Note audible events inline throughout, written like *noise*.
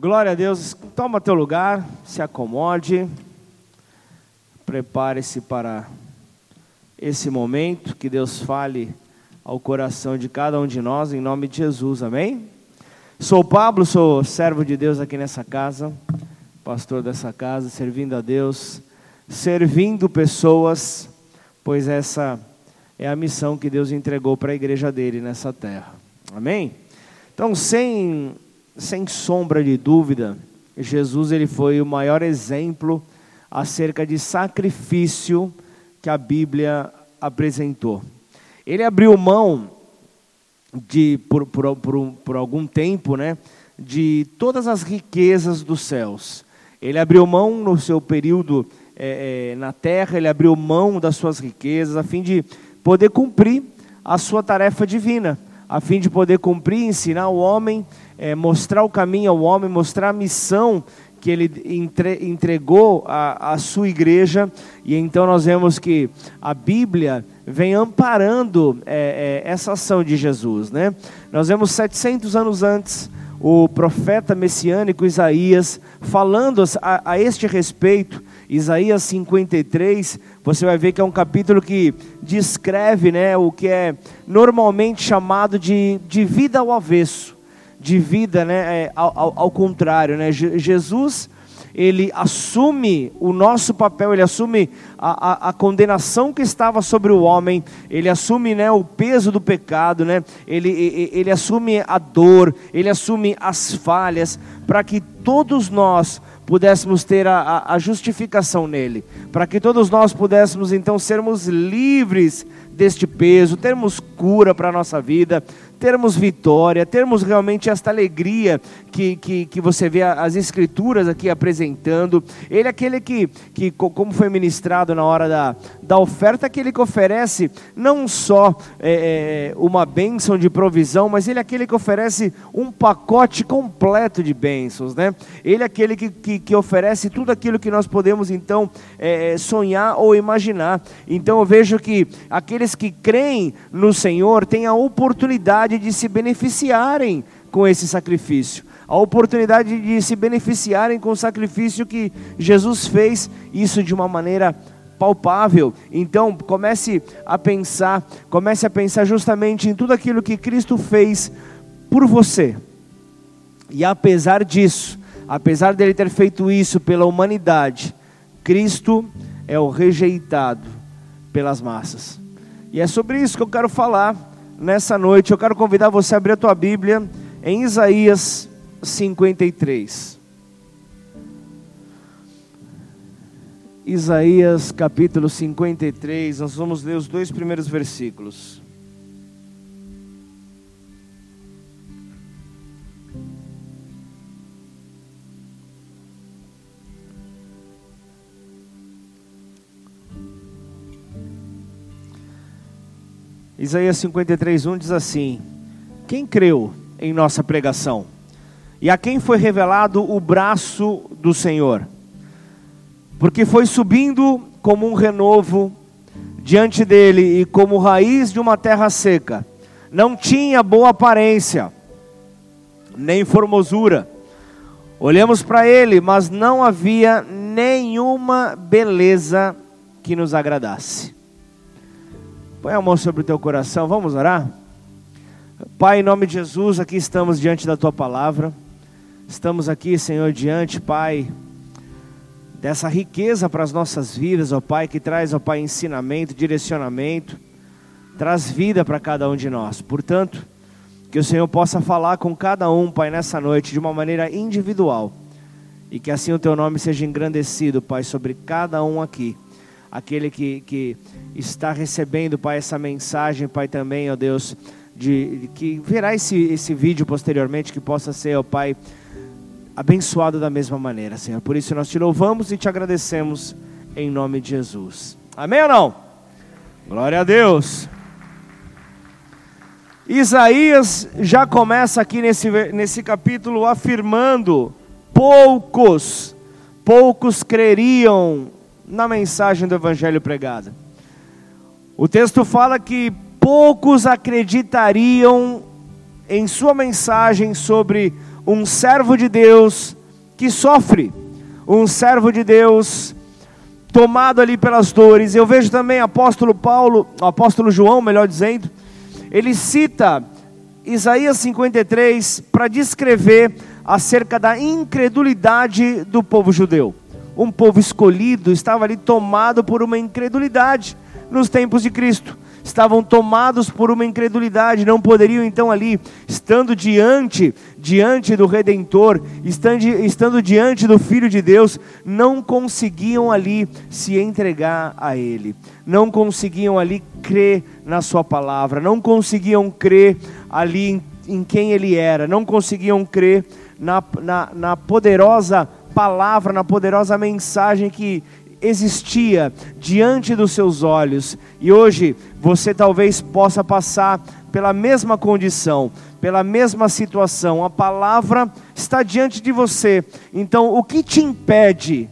Glória a Deus. Toma teu lugar, se acomode. Prepare-se para esse momento que Deus fale ao coração de cada um de nós em nome de Jesus. Amém? Sou Pablo, sou servo de Deus aqui nessa casa, pastor dessa casa, servindo a Deus, servindo pessoas, pois essa é a missão que Deus entregou para a igreja dele nessa terra. Amém? Então, sem sem sombra de dúvida, Jesus ele foi o maior exemplo acerca de sacrifício que a Bíblia apresentou. Ele abriu mão de por, por, por, por algum tempo, né, de todas as riquezas dos céus. Ele abriu mão no seu período é, é, na terra, ele abriu mão das suas riquezas a fim de poder cumprir a sua tarefa divina, a fim de poder cumprir, ensinar o homem é, mostrar o caminho ao homem, mostrar a missão que ele entre, entregou à, sua igreja, e então nós vemos que a Bíblia vem amparando é, é, essa ação de Jesus. Né? Nós vemos 700 anos antes o profeta messiânico Isaías falando a, a este respeito, Isaías 53, você vai ver que é um capítulo que descreve né, o que é normalmente chamado de, de vida ao avesso de vida, né, é, ao, ao, contrário, né? Jesus ele assume o nosso papel, ele assume a, a, a, condenação que estava sobre o homem, ele assume né, o peso do pecado, né, ele, ele, ele assume a dor, ele assume as falhas, para que todos nós pudéssemos ter a, a, justificação nele, para que todos nós pudéssemos então sermos livres deste peso, termos cura para a nossa vida, termos vitória, termos realmente esta alegria que, que, que você vê as escrituras aqui apresentando. Ele é aquele que, que, como foi ministrado na hora da, da oferta, aquele que oferece não só é, é, uma bênção de provisão, mas ele é aquele que oferece um pacote completo de bênçãos. Né? Ele é aquele que, que, que oferece tudo aquilo que nós podemos então é, é sonhar ou imaginar. Então eu vejo que aqueles que creem no Senhor têm a oportunidade oportunidade de se beneficiarem com esse sacrifício, a oportunidade de se beneficiarem com o sacrifício que Jesus fez, isso de uma maneira palpável. Então, comece a pensar, comece a pensar justamente em tudo aquilo que Cristo fez por você. E apesar disso, apesar dele ter feito isso pela humanidade, Cristo é o rejeitado pelas massas. E é sobre isso que eu quero falar nessa noite, eu quero convidar você a abrir a tua Bíblia em Isaías 53. Isaías capítulo 53, nós vamos ler os dois primeiros versículos. Isaías 53, 1 diz assim: Quem creu em nossa pregação? E a quem foi revelado o braço do Senhor? Porque foi subindo como um renovo diante dele e como raiz de uma terra seca. Não tinha boa aparência, nem formosura. Olhamos para ele, mas não havia nenhuma beleza que nos agradasse. Põe a mão sobre o teu coração, vamos orar? Pai, em nome de Jesus, aqui estamos diante da tua palavra. Estamos aqui, Senhor, diante, Pai, dessa riqueza para as nossas vidas, ó Pai, que traz, ó Pai, ensinamento, direcionamento, traz vida para cada um de nós. Portanto, que o Senhor possa falar com cada um, Pai, nessa noite, de uma maneira individual. E que assim o teu nome seja engrandecido, Pai, sobre cada um aqui aquele que, que está recebendo, Pai, essa mensagem, Pai, também, ó Deus, de, de, que verá esse, esse vídeo posteriormente, que possa ser, ó Pai, abençoado da mesma maneira, Senhor. Por isso nós te louvamos e te agradecemos em nome de Jesus. Amém ou não? Glória a Deus. Isaías já começa aqui nesse, nesse capítulo afirmando: poucos, poucos creriam na mensagem do Evangelho pregada. O texto fala que poucos acreditariam em sua mensagem sobre um servo de Deus que sofre, um servo de Deus tomado ali pelas dores. Eu vejo também apóstolo Paulo, apóstolo João, melhor dizendo, ele cita Isaías 53 para descrever acerca da incredulidade do povo judeu. Um povo escolhido estava ali tomado por uma incredulidade nos tempos de Cristo. Estavam tomados por uma incredulidade, não poderiam então ali, estando diante, diante do Redentor, estando, estando diante do Filho de Deus, não conseguiam ali se entregar a Ele, não conseguiam ali crer na Sua palavra, não conseguiam crer ali em, em quem Ele era, não conseguiam crer na, na, na poderosa palavra, na poderosa mensagem que existia diante dos seus olhos. E hoje você talvez possa passar pela mesma condição, pela mesma situação. A palavra está diante de você. Então, o que te impede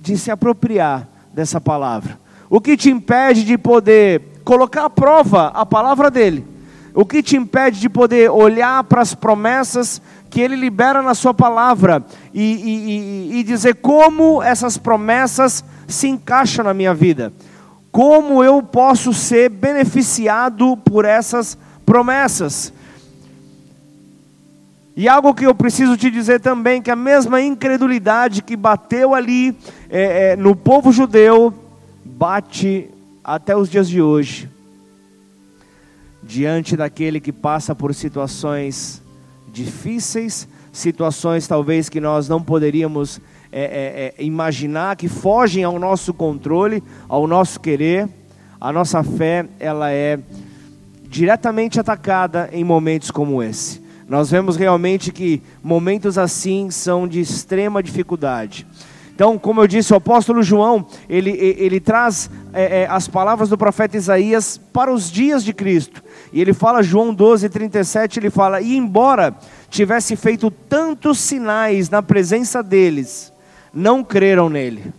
de se apropriar dessa palavra? O que te impede de poder colocar à prova a palavra dele? O que te impede de poder olhar para as promessas que Ele libera na Sua palavra e, e, e, dizer como essas promessas se encaixam na minha vida, como eu posso ser beneficiado por essas promessas. E algo que eu preciso te dizer também, que a mesma incredulidade que bateu ali é, é, no povo judeu, bate até os dias de hoje, diante daquele que passa por situações difíceis, situações talvez que nós não poderíamos é, é, é, imaginar, que fogem ao nosso controle, ao nosso querer. A nossa fé, ela é diretamente atacada em momentos como esse. Nós vemos realmente que momentos assim são de extrema dificuldade. Então, como eu disse, o apóstolo João, ele, ele traz é, é, as palavras do profeta Isaías para os dias de Cristo. E ele fala, João 12, 37, ele fala: E embora tivesse feito tantos sinais na presença deles, não creram nele.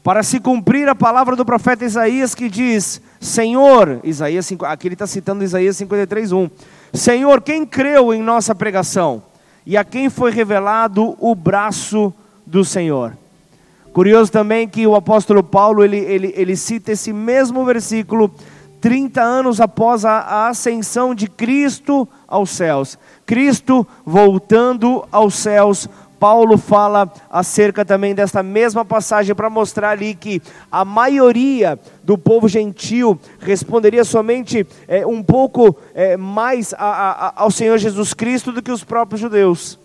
Para se cumprir a palavra do profeta Isaías que diz: Senhor, Isaías, aqui ele está citando Isaías 53, 1. Senhor, quem creu em nossa pregação? E a quem foi revelado o braço do Senhor. Curioso também que o apóstolo Paulo ele, ele, ele cita esse mesmo versículo 30 anos após a, ascensão de Cristo aos céus. Cristo voltando aos céus Paulo fala acerca também desta mesma passagem para mostrar ali que a maioria do povo gentil responderia somente é, um pouco é, mais a, a, ao Senhor Jesus Cristo do que os próprios judeus.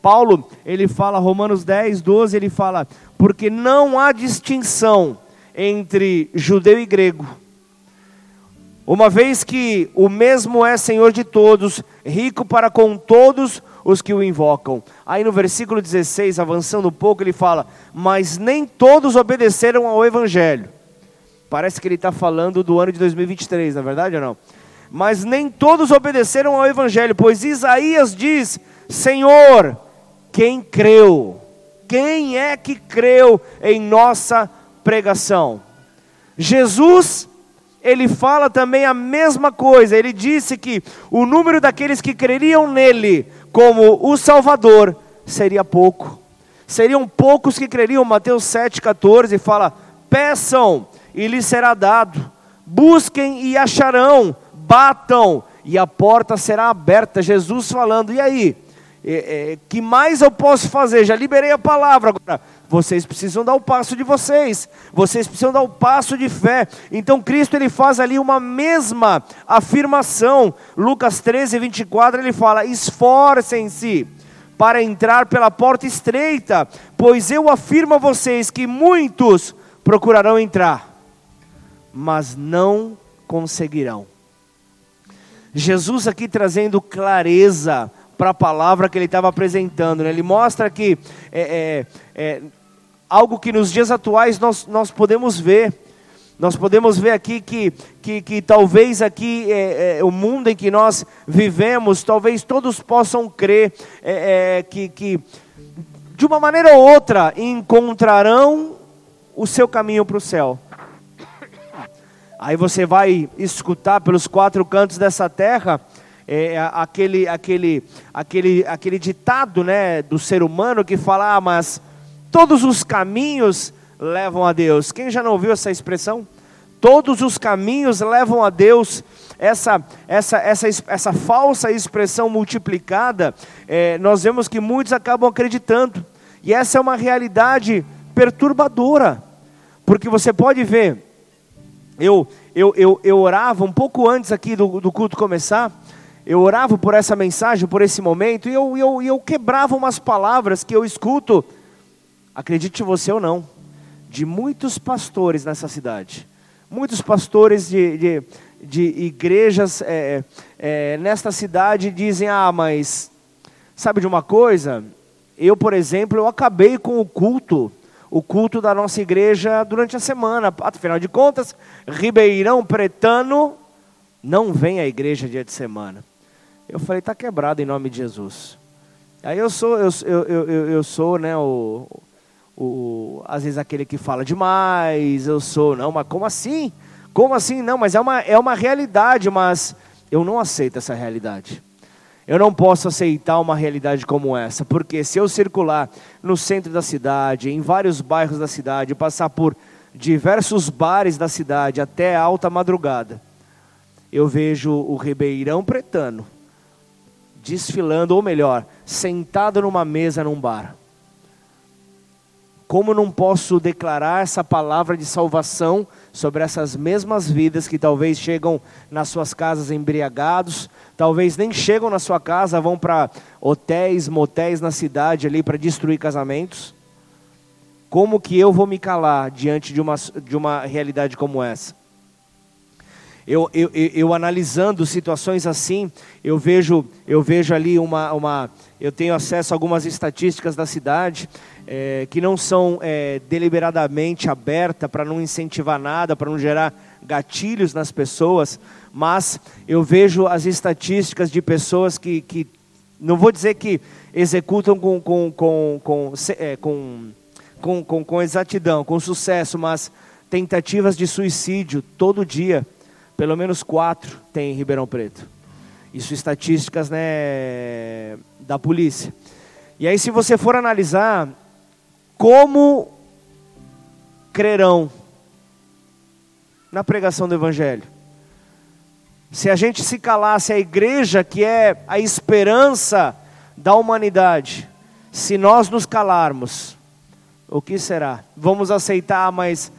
Paulo, ele fala, Romanos 10, 12, ele fala, porque não há distinção entre judeu e grego, uma vez que o mesmo é Senhor de todos, rico para com todos os que o invocam. Aí no versículo 16, avançando um pouco, ele fala: Mas nem todos obedeceram ao Evangelho. Parece que ele está falando do ano de 2023, na é verdade ou não? Mas nem todos obedeceram ao Evangelho, pois Isaías diz: Senhor, quem creu? Quem é que creu em nossa pregação? Jesus, ele fala também a mesma coisa. Ele disse que o número daqueles que creriam nele como o Salvador seria pouco. Seriam poucos que creriam. Mateus 7,14 fala: Peçam e lhes será dado, busquem e acharão, batam e a porta será aberta. Jesus falando, e aí? É, é, que mais eu posso fazer? Já liberei a palavra, agora vocês precisam dar o passo de vocês, vocês precisam dar o passo de fé. Então Cristo ele faz ali uma mesma afirmação. Lucas 13, 24, ele fala: esforcem-se para entrar pela porta estreita, pois eu afirmo a vocês que muitos procurarão entrar, mas não conseguirão. Jesus aqui trazendo clareza para a palavra que ele estava apresentando. Né? Ele mostra que é, é, é, algo que nos dias atuais nós, nós podemos ver. Nós podemos ver aqui que, que, que talvez aqui é, é, o mundo em que nós vivemos, talvez todos possam crer é, é, que, que de uma maneira ou outra encontrarão o seu caminho para o céu. Aí você vai escutar pelos quatro cantos dessa terra é, aquele, aquele, aquele, aquele ditado né, do ser humano que fala, ah, mas todos os caminhos levam a Deus. Quem já não ouviu essa expressão? Todos os caminhos levam a Deus. Essa, essa, essa, essa falsa expressão multiplicada, é, nós vemos que muitos acabam acreditando. E essa é uma realidade perturbadora. Porque você pode ver, eu, eu, eu, eu orava um pouco antes aqui do, do culto começar, eu orava por essa mensagem, por esse momento, e eu, eu, eu quebrava umas palavras que eu escuto, acredite você ou não, de muitos pastores nessa cidade. Muitos pastores de, de, de igrejas é, é, nesta cidade dizem: Ah, mas sabe de uma coisa? Eu, por exemplo, eu acabei com o culto o culto da nossa igreja durante a semana. Afinal de contas, Ribeirão Pretano não vem à igreja dia de semana. Eu falei, está quebrado em nome de Jesus. Aí eu sou, eu, eu, eu, eu sou, né, o, o, às vezes aquele que fala demais, eu sou, não, mas como assim? Como assim? Não, mas é uma, é uma realidade, mas eu não aceito essa realidade. Eu não posso aceitar uma realidade como essa, porque se eu circular no centro da cidade, em vários bairros da cidade, passar por diversos bares da cidade até alta madrugada, eu vejo o Ribeirão Pretano desfilando, ou melhor, sentado numa mesa num bar. Como não posso declarar essa palavra de salvação sobre essas mesmas vidas que talvez chegam nas suas casas embriagados, talvez nem chegam na sua casa, vão para hotéis, motéis na cidade ali para destruir casamentos. Como que eu vou me calar diante de uma, de uma realidade como essa? Eu, eu, eu, eu, analisando situações assim, eu vejo, eu vejo ali uma, uma. Eu tenho acesso a algumas estatísticas da cidade é, que não são é, deliberadamente abertas para não incentivar nada, para não gerar gatilhos nas pessoas, mas eu vejo as estatísticas de pessoas que, que não vou dizer que executam com, com, com, com, é, com, com, com, com exatidão, com sucesso, mas tentativas de suicídio todo dia, pelo menos quatro tem em Ribeirão Preto. Isso estatísticas né, da polícia. E aí, se você for analisar como crerão na pregação do Evangelho, se a gente se calasse, a igreja que é a esperança da humanidade, se nós nos calarmos, o que será? Vamos aceitar, mas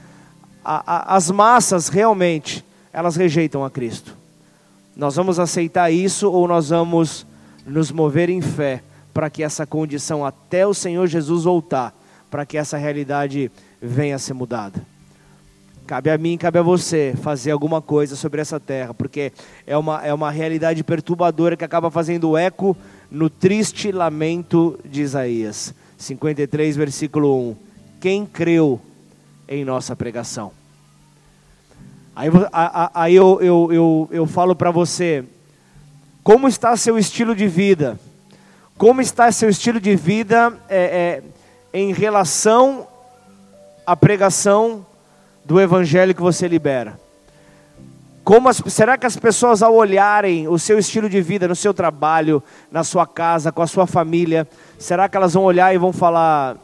a, a, as massas realmente, elas rejeitam a Cristo. Nós vamos aceitar isso ou nós vamos nos mover em fé para que essa condição até o Senhor Jesus voltar, para que essa realidade venha a ser mudada? Cabe a mim, cabe a você fazer alguma coisa sobre essa terra, porque é uma, é uma realidade perturbadora que acaba fazendo eco no triste lamento de Isaías. 53, versículo 1. Quem creu em nossa pregação? Aí, aí eu, eu, eu, eu falo para você, como está seu estilo de vida? Como está seu estilo de vida é, é, em relação à pregação do evangelho que você libera? Como as, será que as pessoas, ao olharem o seu estilo de vida, no seu trabalho, na sua casa, com a sua família, será que elas vão olhar e vão falar: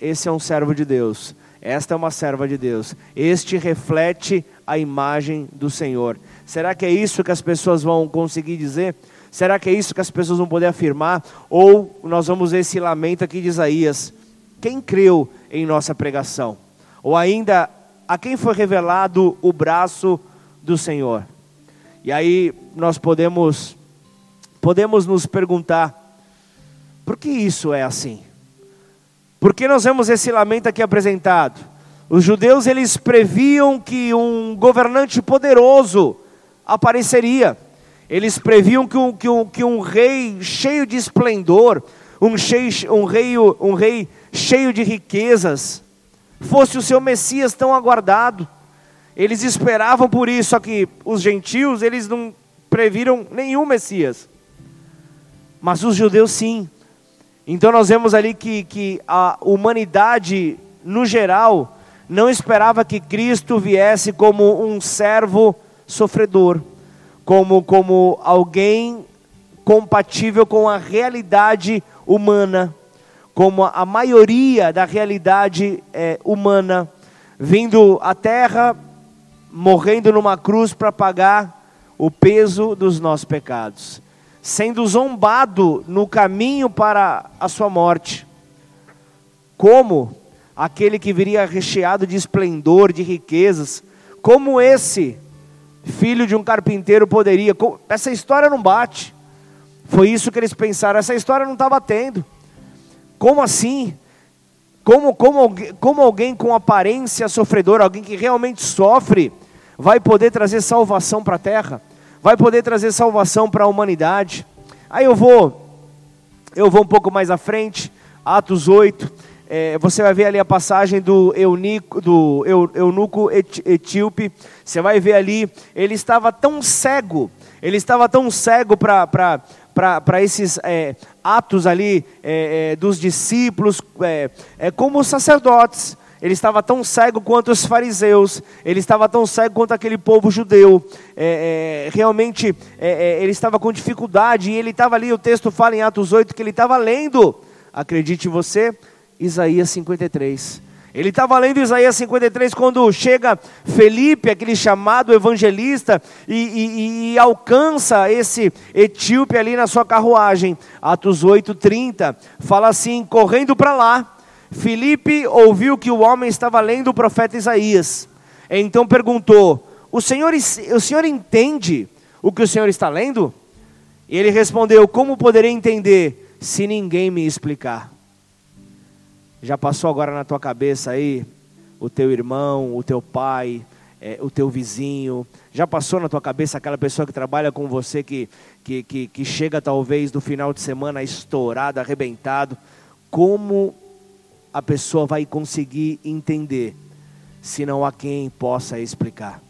esse é um servo de Deus, esta é uma serva de Deus, este reflete a imagem do Senhor? Será que é isso que as pessoas vão conseguir dizer? Será que é isso que as pessoas vão poder afirmar? Ou nós vamos ver esse lamento aqui de Isaías: quem creu em nossa pregação? Ou ainda a quem foi revelado o braço do Senhor. E aí nós podemos podemos nos perguntar: por que isso é assim? Por que nós vemos esse lamento aqui apresentado? Os judeus eles previam que um governante poderoso apareceria. Eles previam que um, que um, que um rei cheio de esplendor, um, cheio, um, rei, um rei cheio de riquezas, fosse o seu Messias tão aguardado. Eles esperavam por isso, só que os gentios, eles não previram nenhum Messias. Mas os judeus sim. Então nós vemos ali que, que a humanidade, no geral, não esperava que Cristo viesse como um servo sofredor, como, como alguém compatível com a realidade humana, como a maioria da realidade é, humana, vindo à terra, morrendo numa cruz para pagar o peso dos nossos pecados, sendo zombado no caminho para a sua morte, como aquele que viria recheado de esplendor, de riquezas, como esse filho de um carpinteiro poderia. Essa história não bate. Foi isso que eles pensaram. Essa história não está batendo. Como assim? Como, como, como alguém com aparência sofredora, alguém que realmente sofre, vai poder trazer salvação para a terra? Vai poder trazer salvação para a humanidade? Aí eu vou, eu vou um pouco mais à frente, Atos 8 é, você vai ver ali a passagem do, eunico, do eu, eunuco etíope, você vai ver ali, ele estava tão cego, ele estava tão cego para esses é, atos ali é, é dos discípulos, é, é, como os sacerdotes, ele estava tão cego quanto os fariseus, ele estava tão cego quanto aquele povo judeu, é, é, realmente ele estava com dificuldade, e ele estava ali, o texto fala em Atos 8 que ele estava lendo, acredite você, Isaías 53. Ele estava lendo Isaías 53 quando chega Felipe, aquele chamado evangelista, e, e, e, alcança esse etíope ali na sua carruagem. Atos 8,30 fala assim: correndo para lá, Felipe ouviu que o homem estava lendo o profeta Isaías. Então perguntou: o senhor, o senhor entende o que o senhor está lendo? E ele respondeu: Como poderei entender se ninguém me explicar? Já passou agora na tua cabeça aí o teu irmão, o teu pai, é, o teu vizinho? Já passou na tua cabeça aquela pessoa que trabalha com você que, que, que, que chega talvez no final de semana estourado, arrebentado? Como a pessoa vai conseguir entender se não há quem possa explicar?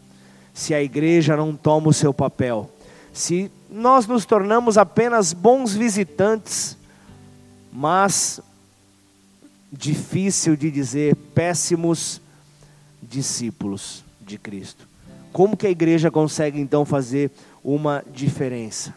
Se a igreja não toma o seu papel, se nós nos tornamos apenas bons visitantes, mas difícil de dizer, péssimos discípulos de Cristo. Como que a igreja consegue então fazer uma diferença?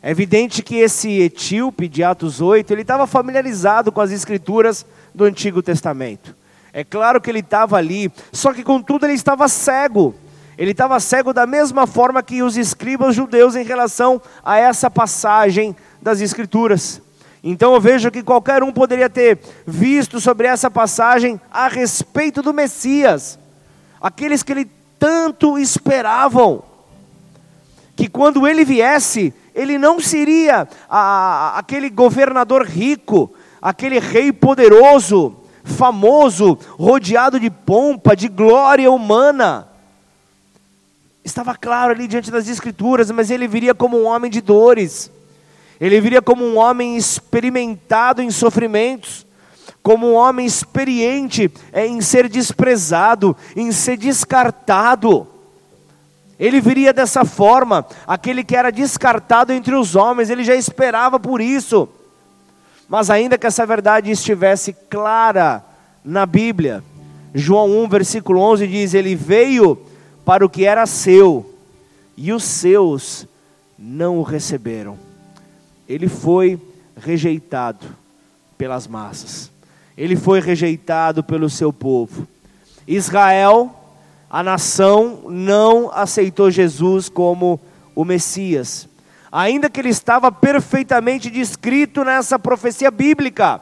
É evidente que esse etíope de Atos 8, ele estava familiarizado com as escrituras do Antigo Testamento. É claro que ele estava ali, só que contudo ele estava cego. Ele estava cego da mesma forma que os escribas judeus em relação a essa passagem das escrituras. Então eu vejo que qualquer um poderia ter visto sobre essa passagem a respeito do Messias, aqueles que ele tanto esperavam, que quando ele viesse, ele não seria a, aquele governador rico, aquele rei poderoso, famoso, rodeado de pompa, de glória humana. Estava claro ali diante das Escrituras, mas ele viria como um homem de dores ele viria como um homem experimentado em sofrimentos, como um homem experiente em ser desprezado, em ser descartado. Ele viria dessa forma, aquele que era descartado entre os homens, ele já esperava por isso. Mas ainda que essa verdade estivesse clara na Bíblia, João 1, versículo 11 diz: Ele veio para o que era seu, e os seus não o receberam ele foi rejeitado pelas massas. Ele foi rejeitado pelo seu povo. Israel, a nação, não aceitou Jesus como o Messias, ainda que ele estava perfeitamente descrito nessa profecia bíblica.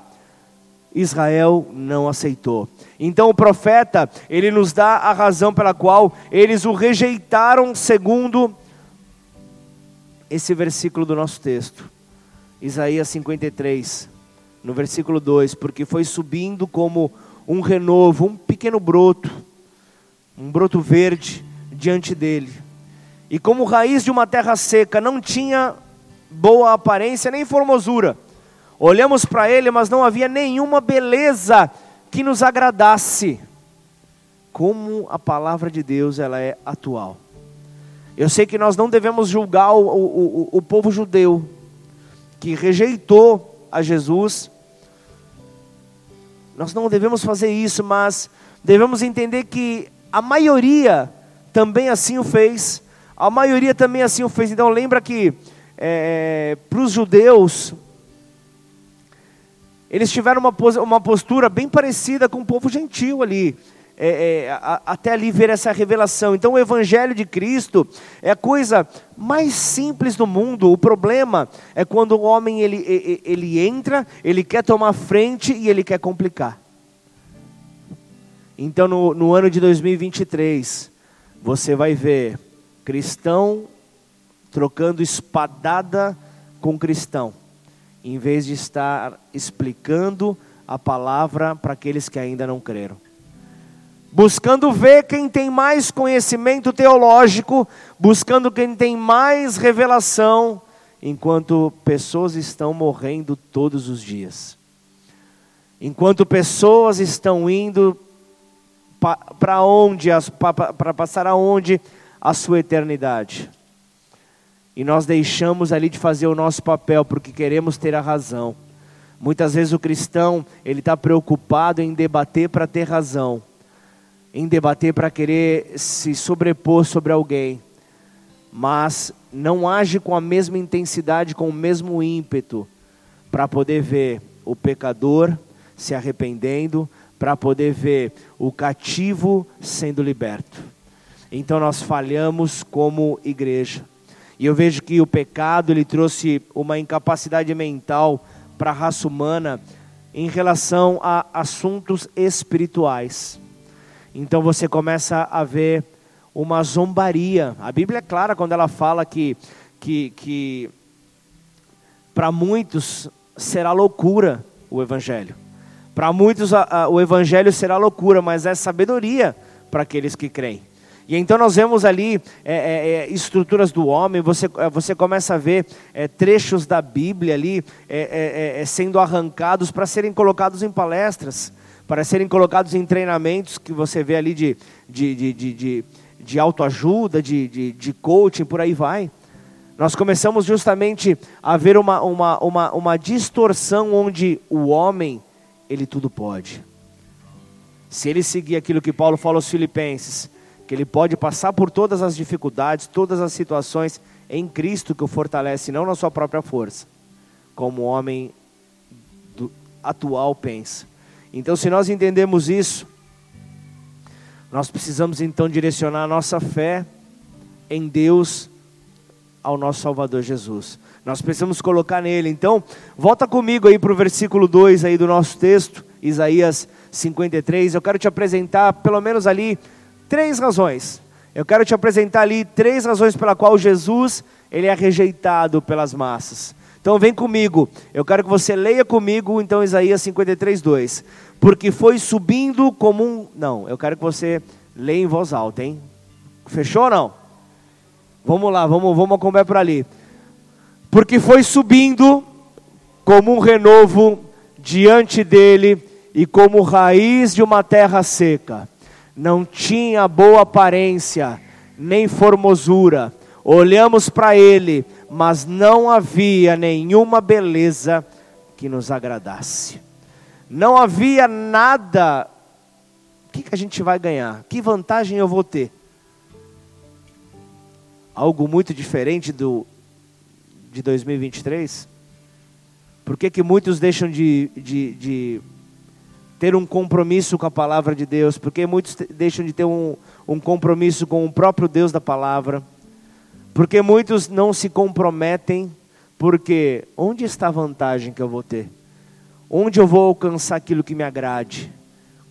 Israel não aceitou. Então o profeta, ele nos dá a razão pela qual eles o rejeitaram, segundo esse versículo do nosso texto. Isaías 53, no versículo 2: Porque foi subindo como um renovo, um pequeno broto, um broto verde diante dele. E como raiz de uma terra seca, não tinha boa aparência nem formosura. Olhamos para ele, mas não havia nenhuma beleza que nos agradasse. Como a palavra de Deus ela é atual. Eu sei que nós não devemos julgar o, o, o, o povo judeu, que rejeitou a Jesus. Nós não devemos fazer isso, mas devemos entender que a maioria também assim o fez. A maioria também assim o fez. Então lembra que é, para os judeus, eles tiveram uma, uma postura bem parecida com o povo gentil ali. É, é, a, até ali ver essa revelação. Então, o Evangelho de Cristo é a coisa mais simples do mundo. O problema é quando o homem ele, ele, ele entra, ele quer tomar frente e ele quer complicar. Então, no, no ano de 2023, você vai ver cristão trocando espadada com cristão, em vez de estar explicando a palavra para aqueles que ainda não creram. Buscando ver quem tem mais conhecimento teológico, buscando quem tem mais revelação, enquanto pessoas estão morrendo todos os dias. Enquanto pessoas estão indo para onde, para passar aonde a sua eternidade. E nós deixamos ali de fazer o nosso papel porque queremos ter a razão. Muitas vezes o cristão ele está preocupado em debater para ter razão, em debater para querer se sobrepor sobre alguém, mas não age com a mesma intensidade, com o mesmo ímpeto, para poder ver o pecador se arrependendo, para poder ver o cativo sendo liberto. Então nós falhamos como igreja. E eu vejo que o pecado ele trouxe uma incapacidade mental para a raça humana em relação a assuntos espirituais. Então você começa a ver uma zombaria. A Bíblia é clara quando ela fala que que, que para muitos será loucura o evangelho. Para muitos a, a, o evangelho será loucura, mas é sabedoria para aqueles que creem. E então nós vemos ali é, é, é estruturas do homem, você, é, você começa a ver é, trechos da Bíblia ali é, sendo arrancados para serem colocados em palestras, para serem colocados em treinamentos que você vê ali de, de, de, de, de, de autoajuda, de, de, de coaching, por aí vai. Nós começamos justamente a ver uma, uma, uma, uma distorção onde o homem ele tudo pode. Se ele seguir aquilo que Paulo fala aos Filipenses, que ele pode passar por todas as dificuldades, todas as situações em Cristo que o fortalece, não na sua própria força, como o homem atual pensa. Então, se nós entendemos isso, nós precisamos então direcionar a nossa fé em Deus ao nosso Salvador Jesus. Nós precisamos colocar nele. Então, volta comigo aí para o versículo 2 aí do nosso texto, Isaías 53. Eu quero te apresentar pelo menos ali três razões. Eu quero te apresentar ali três razões pela qual Jesus ele é rejeitado pelas massas. Então vem comigo. Eu quero que você leia comigo então Isaías 53, 2. Porque foi subindo como um. Não, eu quero que você leia em voz alta, hein? Fechou ou não? Vamos lá, vamos, vamos acompanhar por ali porque foi subindo como um renovo diante dele e como raiz de uma terra seca. Não tinha boa aparência, nem formosura. Olhamos para ele, mas não havia nenhuma beleza que nos agradasse. Não havia nada. O que, que a gente vai ganhar? Que vantagem eu vou ter? Algo muito diferente do de 2023? Por que, que muitos deixam de, de, de ter um compromisso com a palavra de Deus? Por que muitos deixam de ter um, um compromisso com o próprio Deus da palavra? Porque muitos não se comprometem, porque onde está a vantagem que eu vou ter? Onde eu vou alcançar aquilo que me agrade?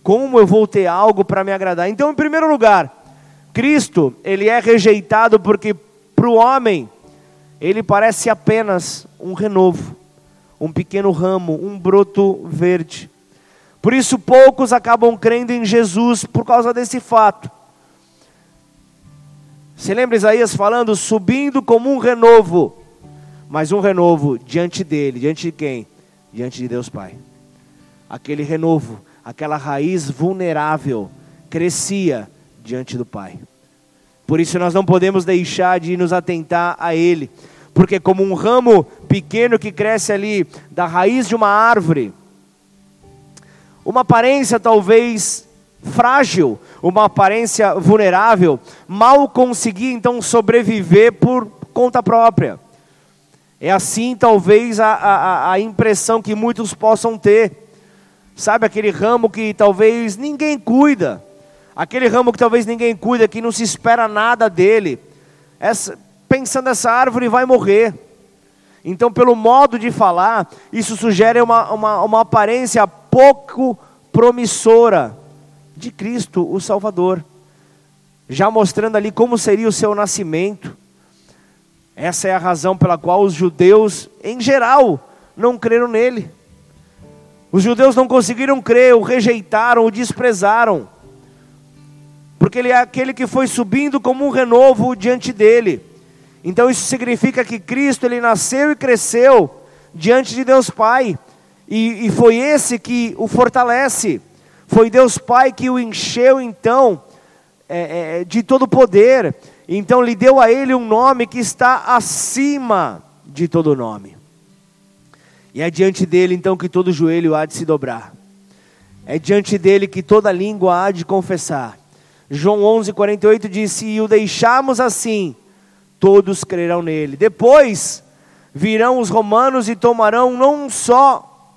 Como eu vou ter algo para me agradar? Então, em primeiro lugar, Cristo, ele é rejeitado porque para o homem ele parece apenas um renovo, um pequeno ramo, um broto verde. Por isso, poucos acabam crendo em Jesus por causa desse fato. Você lembra Isaías falando, subindo como um renovo, mas um renovo diante dele, diante de quem? Diante de Deus Pai. Aquele renovo, aquela raiz vulnerável, crescia diante do Pai. Por isso nós não podemos deixar de nos atentar a Ele, porque como um ramo pequeno que cresce ali da raiz de uma árvore, uma aparência talvez frágil, uma aparência vulnerável, mal conseguia então sobreviver por conta própria. É assim, talvez, a, a, a impressão que muitos possam ter. Sabe aquele ramo que talvez ninguém cuida, aquele ramo que talvez ninguém cuida, que não se espera nada dele. Essa, pensando essa árvore vai morrer. Então, pelo modo de falar, isso sugere uma, uma, uma aparência pouco promissora de Cristo, o Salvador, já mostrando ali como seria o seu nascimento. Essa é a razão pela qual os judeus, em geral, não creram nele. Os judeus não conseguiram crer, o rejeitaram, o desprezaram, porque ele é aquele que foi subindo como um renovo diante dele. Então isso significa que Cristo ele nasceu e cresceu diante de Deus Pai, e, e foi esse que o fortalece. Foi Deus Pai que o encheu então é, é, de todo poder. Então lhe deu a ele um nome que está acima de todo nome. E é diante dele então que todo joelho há de se dobrar. É diante dele que toda língua há de confessar. João 11:48 disse: "E o deixamos assim, todos crerão nele". Depois virão os romanos e tomarão não só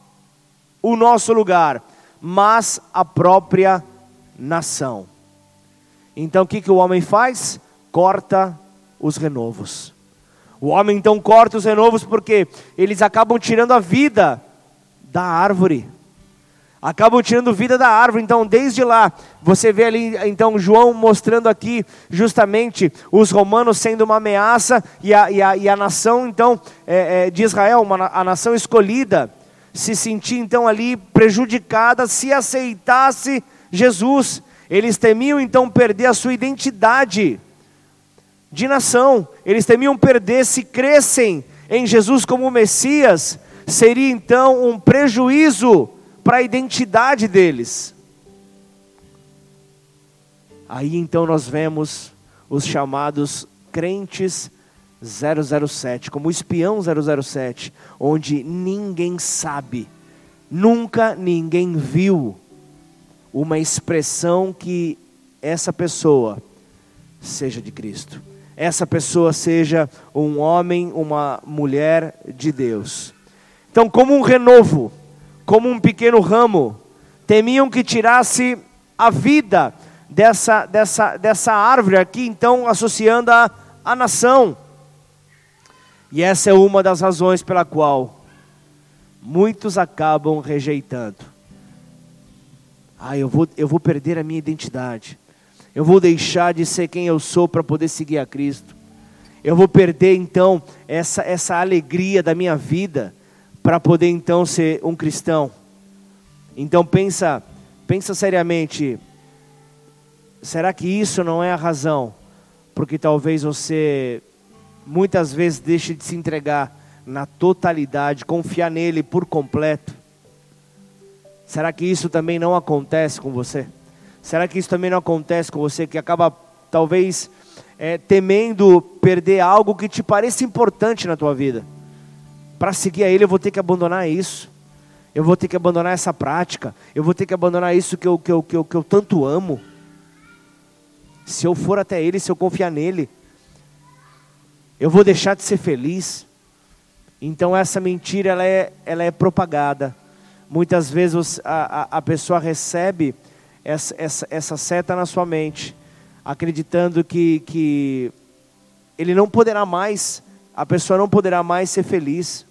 o nosso lugar, mas a própria nação. Então o que, que o homem faz? Corta os renovos. O homem então corta os renovos porque eles acabam tirando a vida da árvore. Acabam tirando vida da árvore. Então, desde lá, você vê ali, então, João mostrando aqui justamente os romanos sendo uma ameaça e a, e a, e a nação, então, é, é, de Israel, uma, a nação escolhida, se sentir então ali prejudicada se aceitasse Jesus. Eles temiam então perder a sua identidade de nação. Eles temiam perder se crescem em Jesus como Messias, seria então um prejuízo para a identidade deles. Aí então nós vemos os chamados crentes 007, como o espião 007, onde ninguém sabe, nunca ninguém viu uma expressão que essa pessoa seja de Cristo. Essa pessoa seja um homem, uma mulher de Deus. Então, como um renovo, como um pequeno ramo, temiam que tirasse a vida dessa, dessa, dessa árvore aqui, então associando a, a nação. E essa é uma das razões pela qual muitos acabam rejeitando. Ah, eu vou, eu vou perder a minha identidade. Eu vou deixar de ser quem eu sou para poder seguir a Cristo. Eu vou perder então essa, essa alegria da minha vida para poder então ser um cristão. Então pensa, pensa seriamente. Será que isso não é a razão? Porque talvez você muitas vezes deixa de se entregar na totalidade, confiar nele por completo. Será que isso também não acontece com você? Será que isso também não acontece com você que acaba talvez é, temendo perder algo que te parece importante na tua vida? Para seguir a Ele eu vou ter que abandonar isso. Eu vou ter que abandonar essa prática. Eu vou ter que abandonar isso que eu, que eu, que eu, que eu tanto amo. Se eu for até Ele, se eu confiar nele, eu vou deixar de ser feliz. Então essa mentira ela é, ela é propagada. Muitas vezes a, a, a pessoa recebe essa, essa, essa seta na sua mente, acreditando que, que ele não poderá mais, a pessoa não poderá mais ser feliz.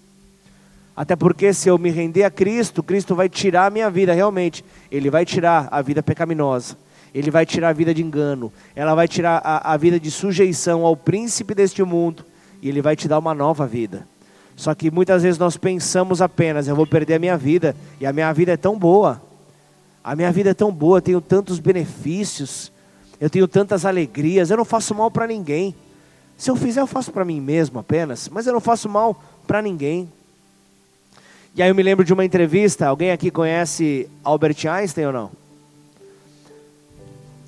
Até porque se eu me render a Cristo, Cristo vai tirar a minha vida, realmente. Ele vai tirar a vida pecaminosa. Ele vai tirar a vida de engano, ela vai tirar a, a vida de sujeição ao príncipe deste mundo, e ele vai te dar uma nova vida. Só que muitas vezes nós pensamos apenas, eu vou perder a minha vida, e a minha vida é tão boa, a minha vida é tão boa, eu tenho tantos benefícios, eu tenho tantas alegrias, eu não faço mal para ninguém. Se eu fizer, eu faço para mim mesmo apenas, mas eu não faço mal para ninguém. E aí eu me lembro de uma entrevista, alguém aqui conhece Albert Einstein ou não?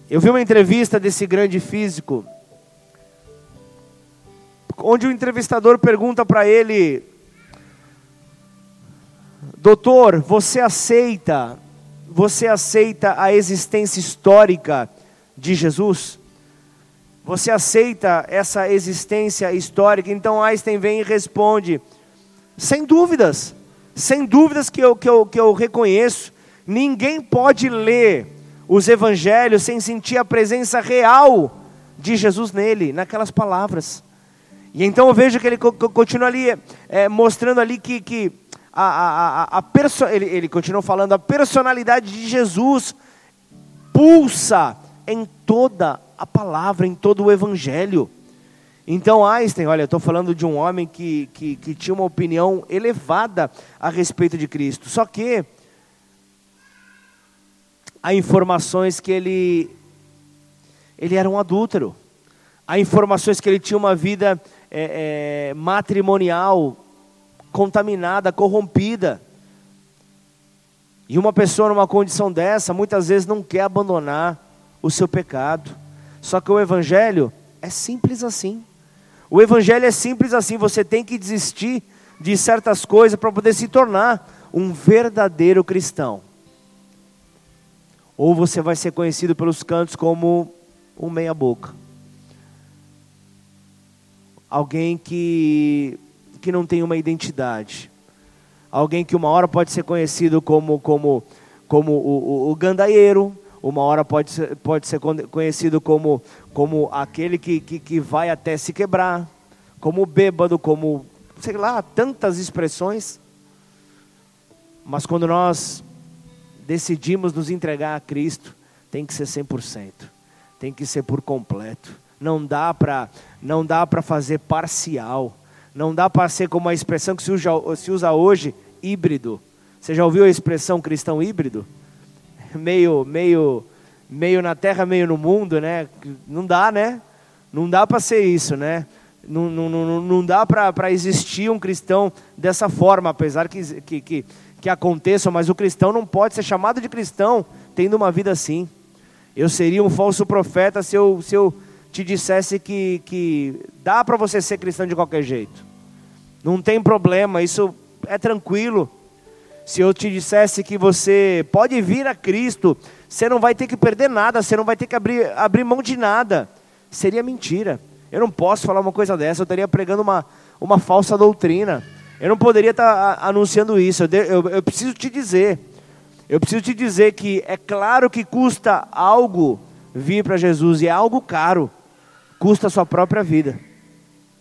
Eu vi uma entrevista desse grande físico, onde o entrevistador pergunta para ele: Doutor, você aceita, você aceita a existência histórica de Jesus? Você aceita essa existência histórica? Então Einstein vem e responde: Sem dúvidas, sem dúvidas que eu, que eu, que eu reconheço. Ninguém pode ler os evangelhos sem sentir a presença real de Jesus nele, naquelas palavras. E então eu vejo que ele continua ali, é, mostrando ali que, que a, a, a, a ele, ele continua falando, a personalidade de Jesus pulsa em toda a palavra, em todo o evangelho. Então Einstein, olha, eu estou falando de um homem que, que, que tinha uma opinião elevada a respeito de Cristo. Só que há informações que ele, ele era um adúltero. Há informações que ele tinha uma vida é, é, matrimonial contaminada, corrompida. E uma pessoa numa condição dessa, muitas vezes não quer abandonar o seu pecado. Só que o Evangelho é simples assim. O Evangelho é simples assim. Você tem que desistir de certas coisas para poder se tornar um verdadeiro cristão. Ou você vai ser conhecido pelos cantos como um meia-boca. Alguém que, que não tem uma identidade. Alguém que uma hora pode ser conhecido como, como, como o, o, o gandaieiro, uma hora pode ser, pode ser conhecido como, como aquele que, que, que vai até se quebrar, como bêbado, como, sei lá, tantas expressões. Mas quando nós decidimos nos entregar a Cristo, tem que ser 100%, tem que ser por completo. Não dá para não dá para fazer parcial. Não dá para ser como a expressão que se usa, hoje, híbrido. Você já ouviu a expressão cristão híbrido? *laughs* meio, meio, meio na terra, meio no mundo, né? Não dá, né? Não dá para ser isso, né? Não, não, não, não dá para existir um cristão dessa forma, apesar que, que, que, que aconteça, mas o cristão não pode ser chamado de cristão tendo uma vida assim. Eu seria um falso profeta se eu, se eu te dissesse que, que dá para você ser cristão de qualquer jeito. Não tem problema, isso é tranquilo. Se eu te dissesse que você pode vir a Cristo, você não vai ter que perder nada, você não vai ter que abrir, abrir mão de nada, seria mentira. Eu não posso falar uma coisa dessa, eu estaria pregando uma, uma falsa doutrina. Eu não poderia estar anunciando isso. Eu, eu, eu preciso te dizer, eu preciso te dizer que é claro que custa algo vir para Jesus e é algo caro, custa a sua própria vida.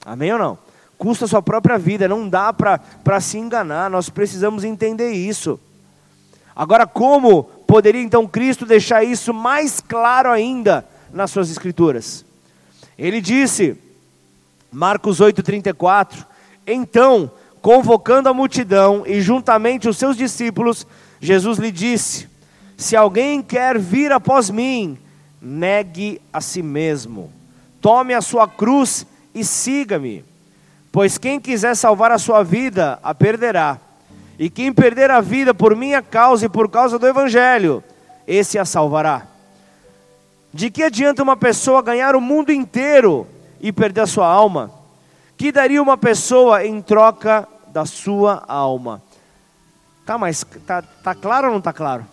Amém ou não? custa a sua própria vida, não dá para se enganar, nós precisamos entender isso. Agora, como poderia então Cristo deixar isso mais claro ainda nas suas Escrituras? Ele disse, Marcos 8,34: Então, convocando a multidão e juntamente os seus discípulos, Jesus lhe disse: Se alguém quer vir após mim, negue a si mesmo, tome a sua cruz e siga-me. Pois quem quiser salvar a sua vida, a perderá. E quem perder a vida por minha causa e por causa do Evangelho, esse a salvará. De que adianta uma pessoa ganhar o mundo inteiro e perder a sua alma? Que daria uma pessoa em troca da sua alma? Tá, mas tá, tá claro ou não tá claro?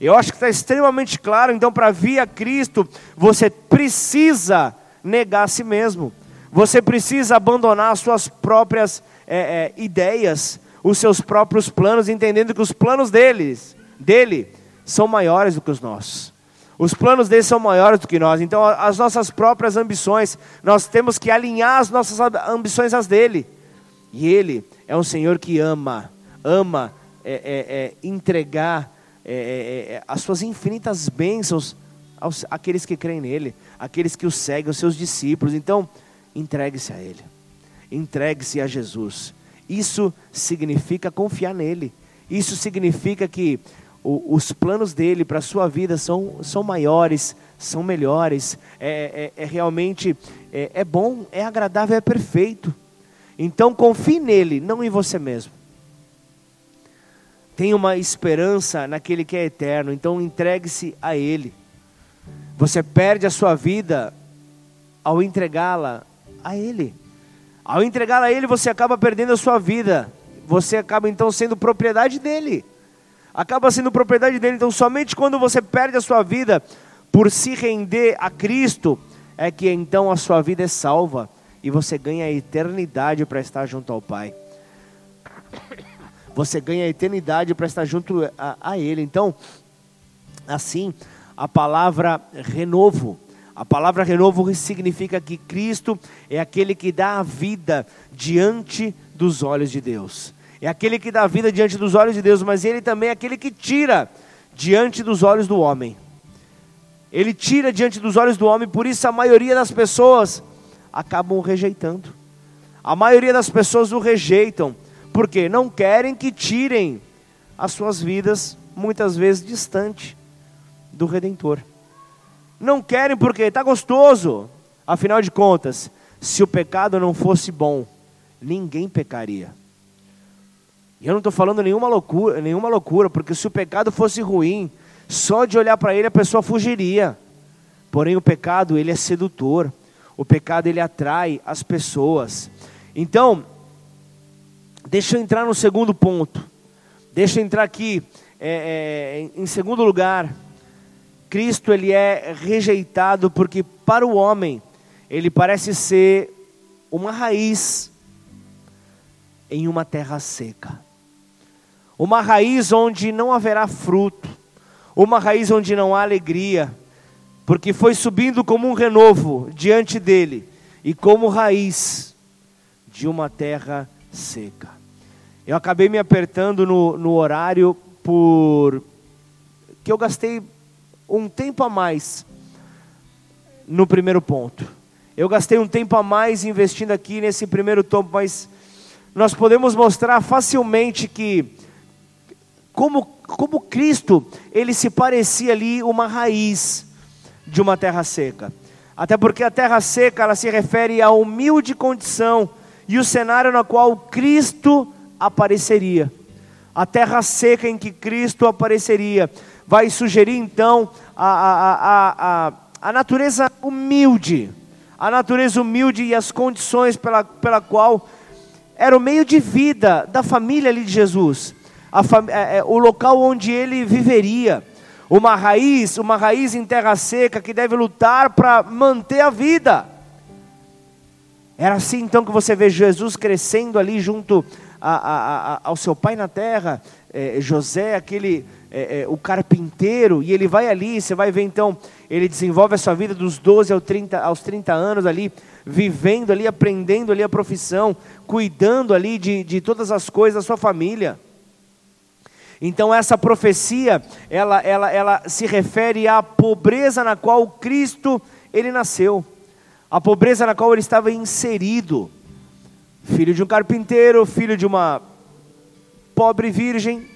Eu acho que está extremamente claro. Então, para vir a Cristo, você precisa negar a si mesmo. Você precisa abandonar as suas próprias é, é, ideias, os seus próprios planos, entendendo que os planos deles, dele são maiores do que os nossos. Os planos dele são maiores do que nós. Então, as nossas próprias ambições, nós temos que alinhar as nossas ambições às dele. E ele é um Senhor que ama, ama é, entregar as suas infinitas bênçãos aos, àqueles que creem nele, àqueles que o seguem, os seus discípulos. Então, entregue-se a Ele, entregue-se a Jesus. Isso significa confiar nele. Isso significa que o, os planos dele para a sua vida são, são maiores, são melhores. É, é, é realmente é, é bom, é agradável, é perfeito. Então confie nele, não em você mesmo. Tenha uma esperança naquele que é eterno, então entregue-se a Ele. Você perde a sua vida ao entregá-la a Ele. Ao entregá-la a Ele, você acaba perdendo a sua vida. Você acaba então sendo propriedade dele. Acaba sendo propriedade dele. Então, somente quando você perde a sua vida por se render a Cristo, é que então a sua vida é salva e você ganha a eternidade para estar junto ao Pai. você ganha a eternidade para estar junto a, a Ele. Então, assim, a palavra renovo. A palavra renovo significa que Cristo é aquele que dá a vida diante dos olhos de Deus. É aquele que dá a vida diante dos olhos de Deus, mas Ele também é aquele que tira diante dos olhos do homem. Ele tira diante dos olhos do homem, por isso a maioria das pessoas acabam o rejeitando. A maioria das pessoas o rejeitam, porque não querem que tirem as suas vidas, muitas vezes distante do Redentor. Não querem porque está gostoso. Afinal de contas, se o pecado não fosse bom, ninguém pecaria. E eu não estou falando nenhuma loucura, nenhuma loucura, porque se o pecado fosse ruim, só de olhar para ele a pessoa fugiria. Porém o pecado, ele é sedutor. O pecado ele atrai as pessoas. Então, deixa eu entrar no segundo ponto. Deixa eu entrar aqui é, é, em segundo lugar. Cristo ele é rejeitado porque para o homem ele parece ser uma raiz em uma terra seca. Uma raiz onde não haverá fruto, uma raiz onde não há alegria, porque foi subindo como um renovo diante dele e como raiz de uma terra seca. Eu acabei me apertando no, no horário por que eu gastei um tempo a mais no primeiro ponto. Eu gastei um tempo a mais investindo aqui nesse primeiro tombo, mas nós podemos mostrar facilmente que como, como Cristo, ele se parecia ali uma raiz de uma terra seca. Até porque a terra seca, ela se refere à humilde condição e o cenário no qual Cristo apareceria. A terra seca em que Cristo apareceria vai sugerir então a, a, a, a, natureza humilde, a natureza humilde e as condições pela, pela qual era o meio de vida da família ali de Jesus, é, é, o local onde ele viveria, uma raiz, uma raiz em terra seca que deve lutar para manter a vida. Era assim então que você vê Jesus crescendo ali junto a, a, a, ao seu pai na terra, é, José, aquele é, é, o carpinteiro, e ele vai ali, você vai ver então, ele desenvolve a sua vida dos 12 aos 30, aos 30 anos ali, vivendo ali, aprendendo ali a profissão, cuidando ali de, de todas as coisas da sua família. Então essa profecia, ela, ela, ela se refere à pobreza na qual Cristo ele nasceu, a pobreza na qual ele estava inserido, filho de um carpinteiro, filho de uma pobre virgem,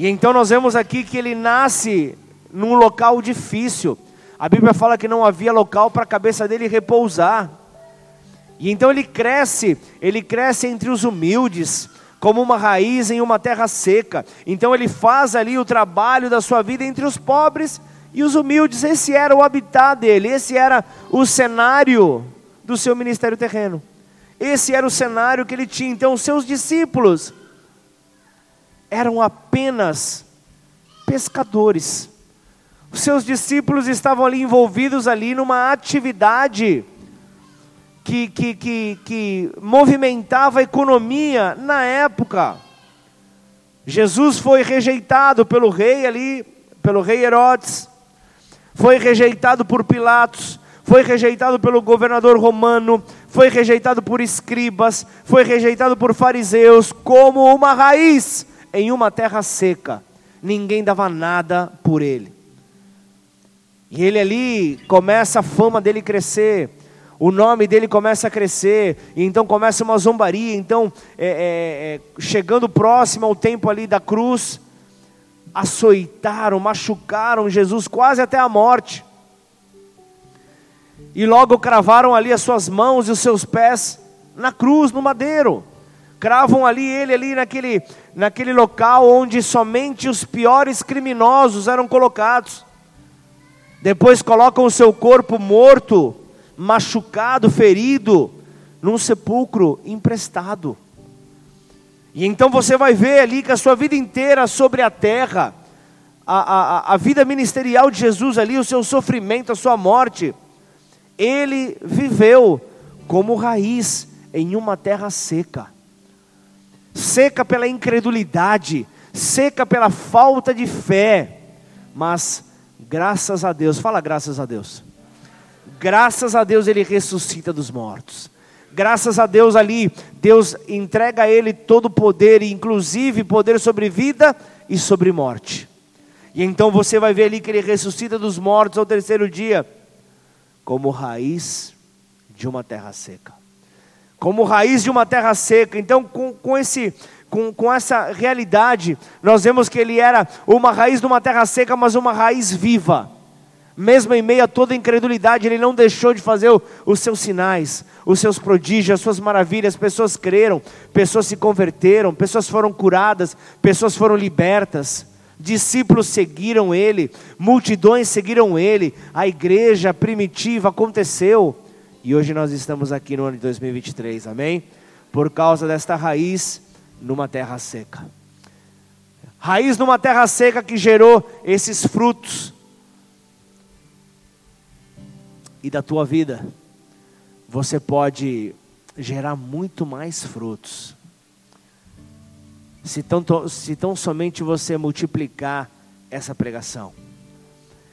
e então nós vemos aqui que ele nasce num local difícil. A Bíblia fala que não havia local para a cabeça dele repousar. E então ele cresce, ele cresce entre os humildes, como uma raiz em uma terra seca. Então ele faz ali o trabalho da sua vida entre os pobres e os humildes. Esse era o habitat dele, esse era o cenário do seu ministério terreno. Esse era o cenário que ele tinha. Então, os seus discípulos eram apenas pescadores. Os seus discípulos estavam ali envolvidos ali numa atividade que, que, que, que movimentava a economia na época. Jesus foi rejeitado pelo rei ali, pelo rei Herodes, foi rejeitado por Pilatos, foi rejeitado pelo governador romano, foi rejeitado por escribas, foi rejeitado por fariseus, como uma raiz em uma terra seca, ninguém dava nada por ele. E ele ali começa a fama dele crescer, o nome dele começa a crescer, e então começa uma zombaria. Então, é, é, é, chegando próximo ao tempo ali da cruz, açoitaram, machucaram Jesus quase até a morte. E logo cravaram ali as suas mãos e os seus pés na cruz, no madeiro. Cravam ali ele ali naquele, naquele local onde somente os piores criminosos eram colocados. Depois colocam o seu corpo morto, machucado, ferido, num sepulcro emprestado. E então você vai ver ali que a sua vida inteira sobre a terra, a, a, a vida ministerial de Jesus ali, o seu sofrimento, a sua morte, ele viveu como raiz em uma terra seca seca pela incredulidade, seca pela falta de fé, mas graças a Deus, fala graças a Deus. Graças a Deus ele ressuscita dos mortos. Graças a Deus ali, Deus entrega a ele todo o poder, inclusive poder sobre vida e sobre morte. E então você vai ver ali que ele ressuscita dos mortos ao terceiro dia, como raiz de uma terra seca. Como raiz de uma terra seca. Então, com, com esse com, com essa realidade, nós vemos que ele era uma raiz de uma terra seca, mas uma raiz viva. Mesmo em meio a toda incredulidade, ele não deixou de fazer o, os seus sinais, os seus prodígios, as suas maravilhas. Pessoas creram, pessoas se converteram, pessoas foram curadas, pessoas foram libertas. Discípulos seguiram ele, multidões seguiram ele, a igreja primitiva aconteceu. E hoje nós estamos aqui no ano de 2023, amém? Por causa desta raiz numa terra seca. Raiz numa terra seca que gerou esses frutos. E da tua vida, você pode gerar muito mais frutos. Se tão, se tão somente você multiplicar essa pregação.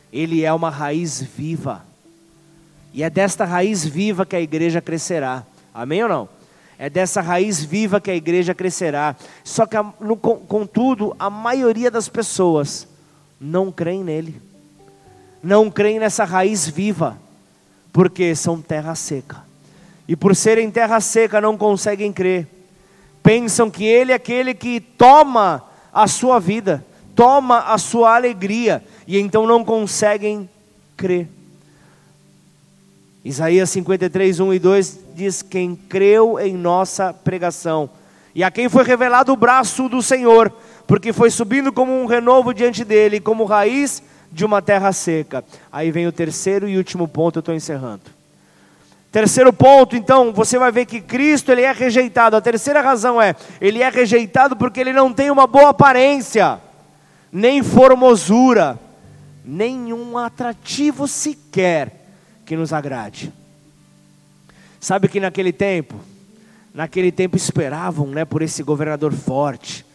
Ele é uma raiz viva. E é desta raiz viva que a igreja crescerá. Amém ou não? É dessa raiz viva que a igreja crescerá. Só que, contudo, a maioria das pessoas não creem nele. Não creem nessa raiz viva, porque são terra seca. E por serem terra seca, não conseguem crer. Pensam que ele é aquele que toma a sua vida, toma a sua alegria, e então não conseguem crer. Isaías 53, 1 e 2 diz: Quem creu em nossa pregação, e a quem foi revelado o braço do Senhor, porque foi subindo como um renovo diante dele, como raiz de uma terra seca. Aí vem o terceiro e último ponto, eu estou encerrando. Terceiro ponto, então, você vai ver que Cristo ele é rejeitado. A terceira razão é, ele é rejeitado porque ele não tem uma boa aparência, nem formosura, nenhum atrativo sequer que nos agrade. Sabe que naquele tempo, naquele tempo esperavam né, por esse governador forte.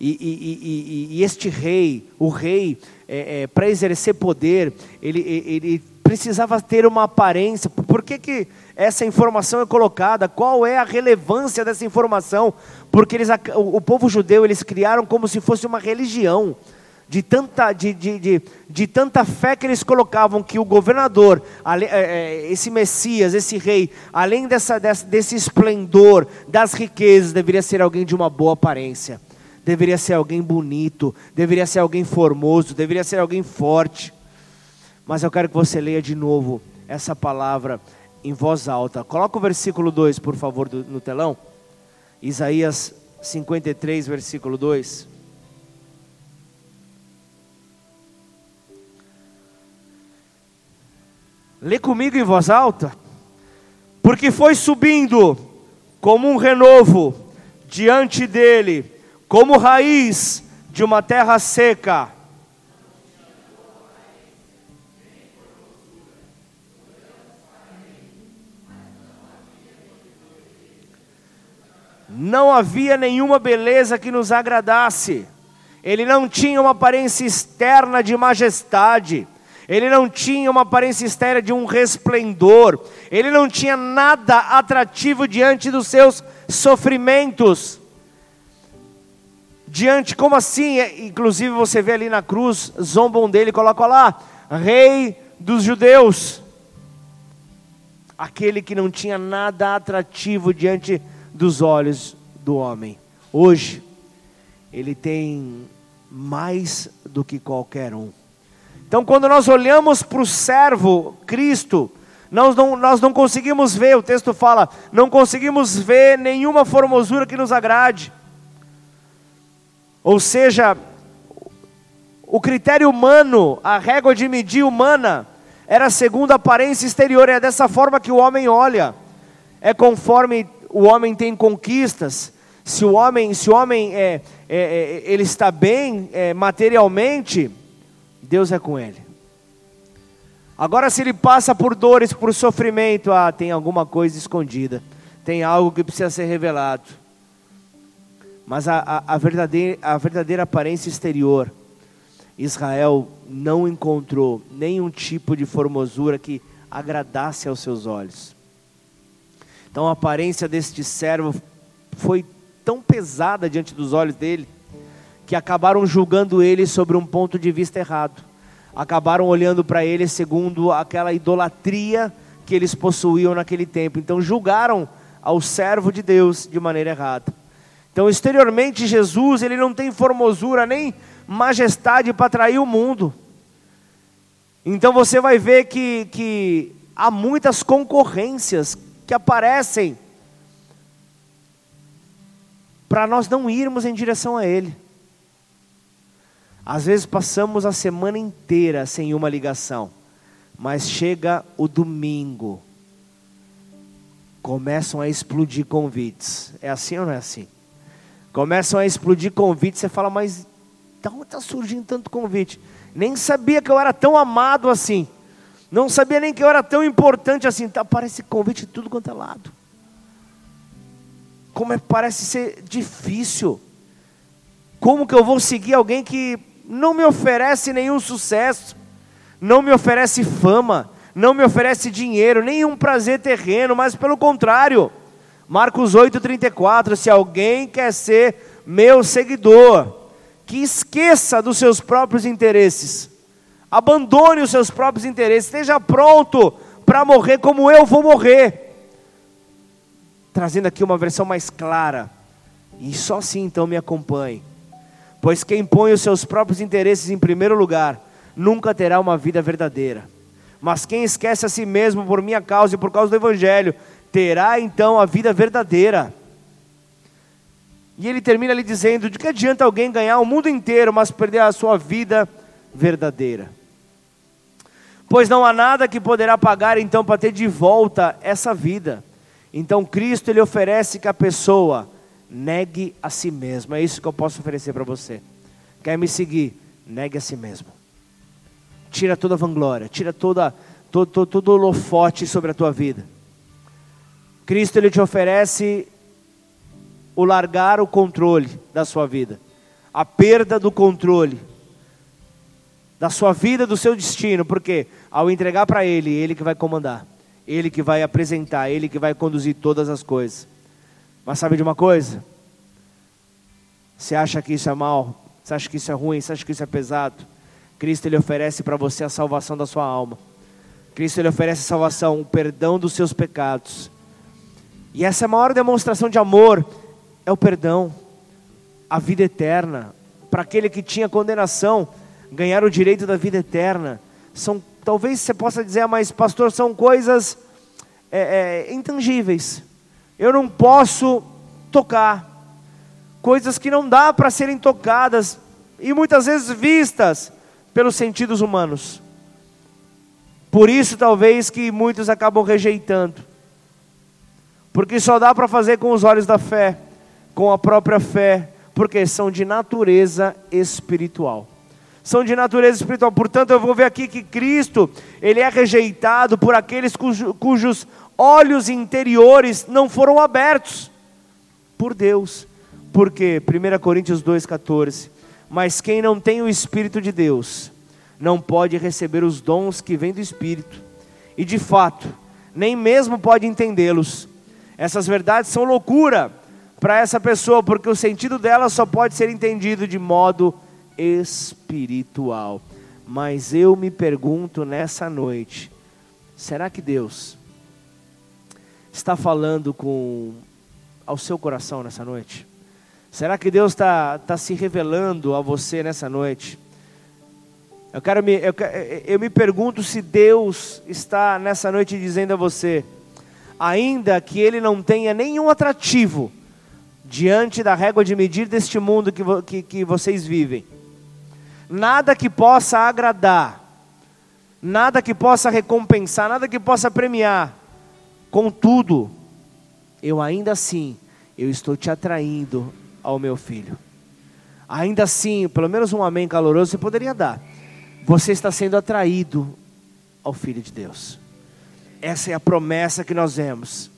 E, e, e, e este rei, o rei, é, é, para exercer poder, ele, ele precisava ter uma aparência. Por que, que essa informação é colocada? Qual é a relevância dessa informação? Porque eles, o, o povo judeu eles criaram como se fosse uma religião de tanta, de, de, de, de, tanta fé que eles colocavam que o governador, é, é, esse Messias, esse rei, além dessa, desse esplendor, das riquezas, deveria ser alguém de uma boa aparência, deveria ser alguém bonito, deveria ser alguém formoso, deveria ser alguém forte. Mas eu quero que você leia de novo essa palavra em voz alta. Coloca o versículo 2, por favor, no telão. Isaías 53, versículo 2. Lê comigo em voz alta. Porque foi subindo como um renovo diante dele, como raiz de uma terra seca. Não havia nenhuma beleza que nos agradasse. Ele não tinha uma aparência externa de majestade ele não tinha uma aparência externa de um resplendor, ele não tinha nada atrativo diante dos seus sofrimentos. Diante, como assim? É, inclusive você vê ali na cruz, zombam dele, colocam lá, Rei dos Judeus. Aquele que não tinha nada atrativo diante dos olhos do homem. Hoje, ele tem mais do que qualquer um. Então, quando nós olhamos para o servo Cristo, nós não, nós não conseguimos ver, o texto fala, não conseguimos ver nenhuma formosura que nos agrade. Ou seja, o critério humano, a régua de medir humana, era segundo a aparência exterior, é dessa forma que o homem olha. É conforme o homem tem conquistas. Se o homem, se o homem é, é, é ele está bem é, materialmente, Deus é com ele. Agora, se ele passa por dores, por sofrimento, ah, tem alguma coisa escondida, tem algo que precisa ser revelado. mas a, a, a, verdadeira, a verdadeira aparência exterior, Israel não encontrou nenhum tipo de formosura que agradasse aos seus olhos. Então a aparência deste servo foi tão pesada diante dos olhos dele, que acabaram julgando ele sobre um ponto de vista errado. Acabaram olhando para ele segundo aquela idolatria que eles possuíam naquele tempo. Então julgaram ao servo de Deus de maneira errada. Então, exteriormente, Jesus ele não tem formosura nem majestade para atrair o mundo. Então você vai ver que, que há muitas concorrências que aparecem para nós não irmos em direção a Ele. Às vezes passamos a semana inteira sem uma ligação, mas chega o domingo, começam a explodir convites. É assim ou não é assim? Começam a explodir convites, você fala, mas de onde está surgindo tanto convite? Nem sabia que eu era tão amado assim. Não sabia nem que eu era tão importante assim. Tá, parece convite de tudo quanto é lado. Como é, parece ser difícil. Como que eu vou seguir alguém que não me oferece nenhum sucesso, não me oferece fama, não me oferece dinheiro, nenhum prazer terreno, mas pelo contrário. Marcos 8,34: Se alguém quer ser meu seguidor, que esqueça dos seus próprios interesses, abandone os seus próprios interesses, esteja pronto para morrer como eu vou morrer. Trazendo aqui uma versão mais clara, e só assim então me acompanhe. Pois quem põe os seus próprios interesses em primeiro lugar, nunca terá uma vida verdadeira. Mas quem esquece a si mesmo por minha causa e por causa do Evangelho, terá então a vida verdadeira. E ele termina ali dizendo: de que adianta alguém ganhar o mundo inteiro, mas perder a sua vida verdadeira? Pois não há nada que poderá pagar então para ter de volta essa vida. Então Cristo ele oferece que a pessoa negue a si mesmo. É isso que eu posso oferecer para você. Quer me seguir? Negue a si mesmo. Tira toda a vanglória, tira toda, todo, todo, todo holofote sobre a tua vida. Cristo ele te oferece o largar o controle da sua vida, a perda do controle da sua vida, do seu destino, porque ao entregar para Ele, Ele que vai comandar, Ele que vai apresentar, Ele que vai conduzir todas as coisas. Mas sabe de uma coisa? Você acha que isso é mal? Você acha que isso é ruim? Você acha que isso é pesado? Cristo ele oferece para você a salvação da sua alma. Cristo ele oferece a salvação, o perdão dos seus pecados. E essa é maior demonstração de amor, é o perdão, a vida eterna. Para aquele que tinha condenação, ganhar o direito da vida eterna. São, talvez você possa dizer, ah, mas pastor, são coisas é, é, intangíveis eu não posso tocar. Coisas que não dá para serem tocadas e muitas vezes vistas pelos sentidos humanos. Por isso, talvez, que muitos acabam rejeitando. Porque só dá para fazer com os olhos da fé, com a própria fé, porque são de natureza espiritual. São de natureza espiritual. Portanto, eu vou ver aqui que Cristo, ele é rejeitado por aqueles cujo, cujos olhos interiores não foram abertos por Deus. Porque 1 Coríntios 2,14. Mas quem não tem o Espírito de Deus, não pode receber os dons que vêm do Espírito. E de fato, nem mesmo pode entendê-los. Essas verdades são loucura para essa pessoa, porque o sentido dela só pode ser entendido de modo espiritual. Mas eu me pergunto nessa noite: será que Deus está falando com ao seu coração nessa noite? Será que Deus está tá se revelando a você nessa noite? Eu, quero me, eu, eu me pergunto se Deus está nessa noite dizendo a você, ainda que Ele não tenha nenhum atrativo diante da régua de medir deste mundo que, que, que vocês vivem, nada que possa agradar, nada que possa recompensar, nada que possa premiar, Contudo, eu ainda assim, eu estou te atraindo ao meu filho. Ainda assim, pelo menos um amém caloroso você poderia dar. Você está sendo atraído ao filho de Deus. Essa é a promessa que nós vemos.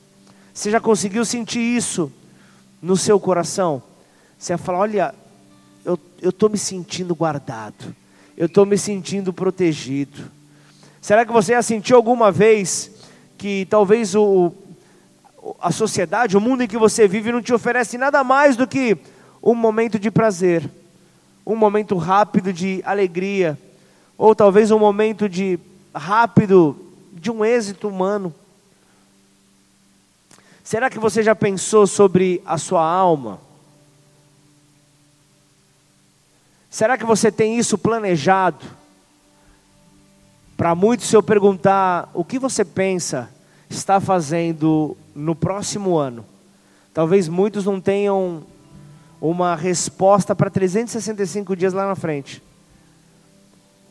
Você já conseguiu sentir isso no seu coração? Você vai falar: olha, eu estou me sentindo guardado, eu estou me sentindo protegido. Será que você já sentiu alguma vez que talvez o, a sociedade, o mundo em que você vive, não te oferece nada mais do que um momento de prazer, um momento rápido de alegria, ou talvez um momento de rápido de um êxito humano? Será que você já pensou sobre a sua alma? Será que você tem isso planejado? Para muitos, se eu perguntar o que você pensa está fazendo no próximo ano, talvez muitos não tenham uma resposta para 365 dias lá na frente.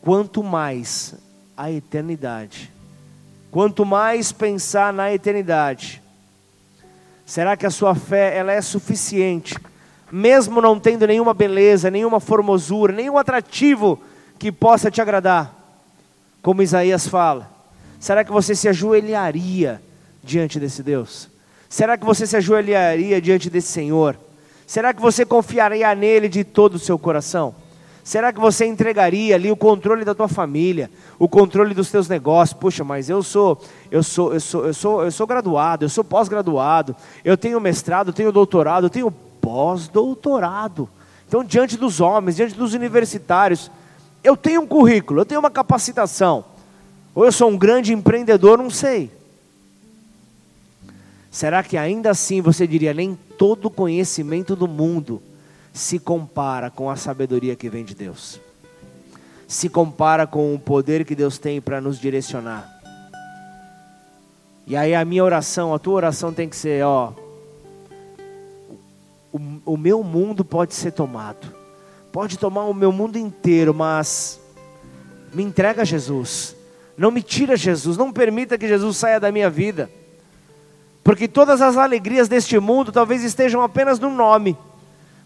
Quanto mais a eternidade, quanto mais pensar na eternidade, será que a sua fé ela é suficiente? Mesmo não tendo nenhuma beleza, nenhuma formosura, nenhum atrativo que possa te agradar, como Isaías fala, será que você se ajoelharia diante desse Deus? Será que você se ajoelharia diante desse Senhor? Será que você confiaria nele de todo o seu coração? Será que você entregaria ali o controle da tua família, o controle dos teus negócios? Puxa, mas eu sou, eu sou, eu sou, eu sou, eu sou graduado, eu sou pós-graduado, eu tenho mestrado, eu tenho doutorado, eu tenho pós-doutorado. Então, diante dos homens, diante dos universitários, eu tenho um currículo, eu tenho uma capacitação. Ou eu sou um grande empreendedor, não sei. Será que ainda assim você diria, nem todo conhecimento do mundo se compara com a sabedoria que vem de Deus? Se compara com o poder que Deus tem para nos direcionar? E aí a minha oração, a tua oração tem que ser, ó, o, o meu mundo pode ser tomado, pode tomar o meu mundo inteiro, mas me entrega Jesus, não me tira Jesus, não permita que Jesus saia da minha vida, porque todas as alegrias deste mundo talvez estejam apenas no nome,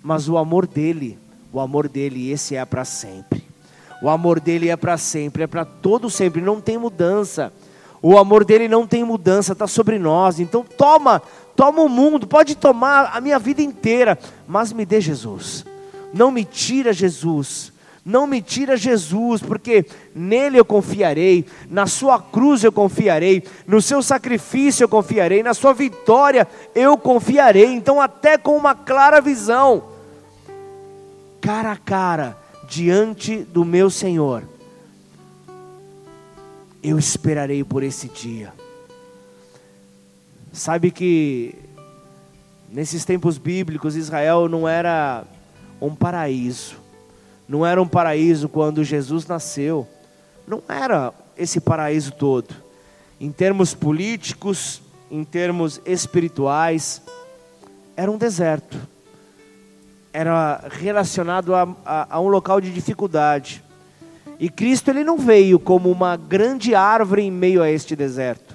mas o amor dele, o amor dele, esse é para sempre. O amor dele é para sempre, é para todo sempre, não tem mudança. O amor dele não tem mudança, está sobre nós. Então toma, toma o mundo, pode tomar a minha vida inteira, mas me dê Jesus. Não me tira Jesus. Não me tira Jesus, porque nele eu confiarei, na sua cruz eu confiarei, no seu sacrifício eu confiarei, na sua vitória eu confiarei. Então, até com uma clara visão, cara a cara, diante do meu Senhor, eu esperarei por esse dia. Sabe que nesses tempos bíblicos Israel não era um paraíso. Não era um paraíso quando Jesus nasceu. Não era esse paraíso todo. Em termos políticos, em termos espirituais, era um deserto. Era relacionado a, a, a um local de dificuldade. E Cristo ele não veio como uma grande árvore em meio a este deserto,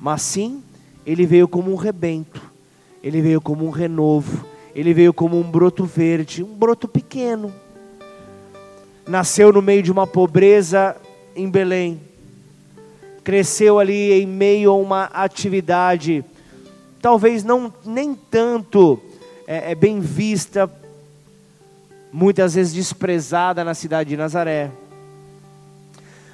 mas sim ele veio como um rebento, ele veio como um renovo, ele veio como um broto verde, um broto pequeno. Nasceu no meio de uma pobreza em Belém, cresceu ali em meio a uma atividade, talvez não nem tanto é, é bem vista, muitas vezes desprezada na cidade de Nazaré,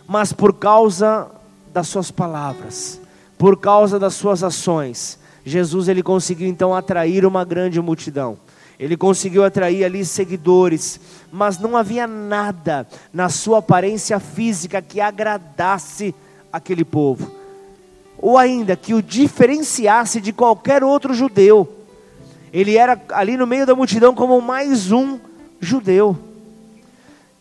mas por causa das suas palavras, por causa das suas ações, Jesus ele conseguiu então atrair uma grande multidão. Ele conseguiu atrair ali seguidores, mas não havia nada na sua aparência física que agradasse aquele povo, ou ainda que o diferenciasse de qualquer outro judeu. Ele era ali no meio da multidão como mais um judeu.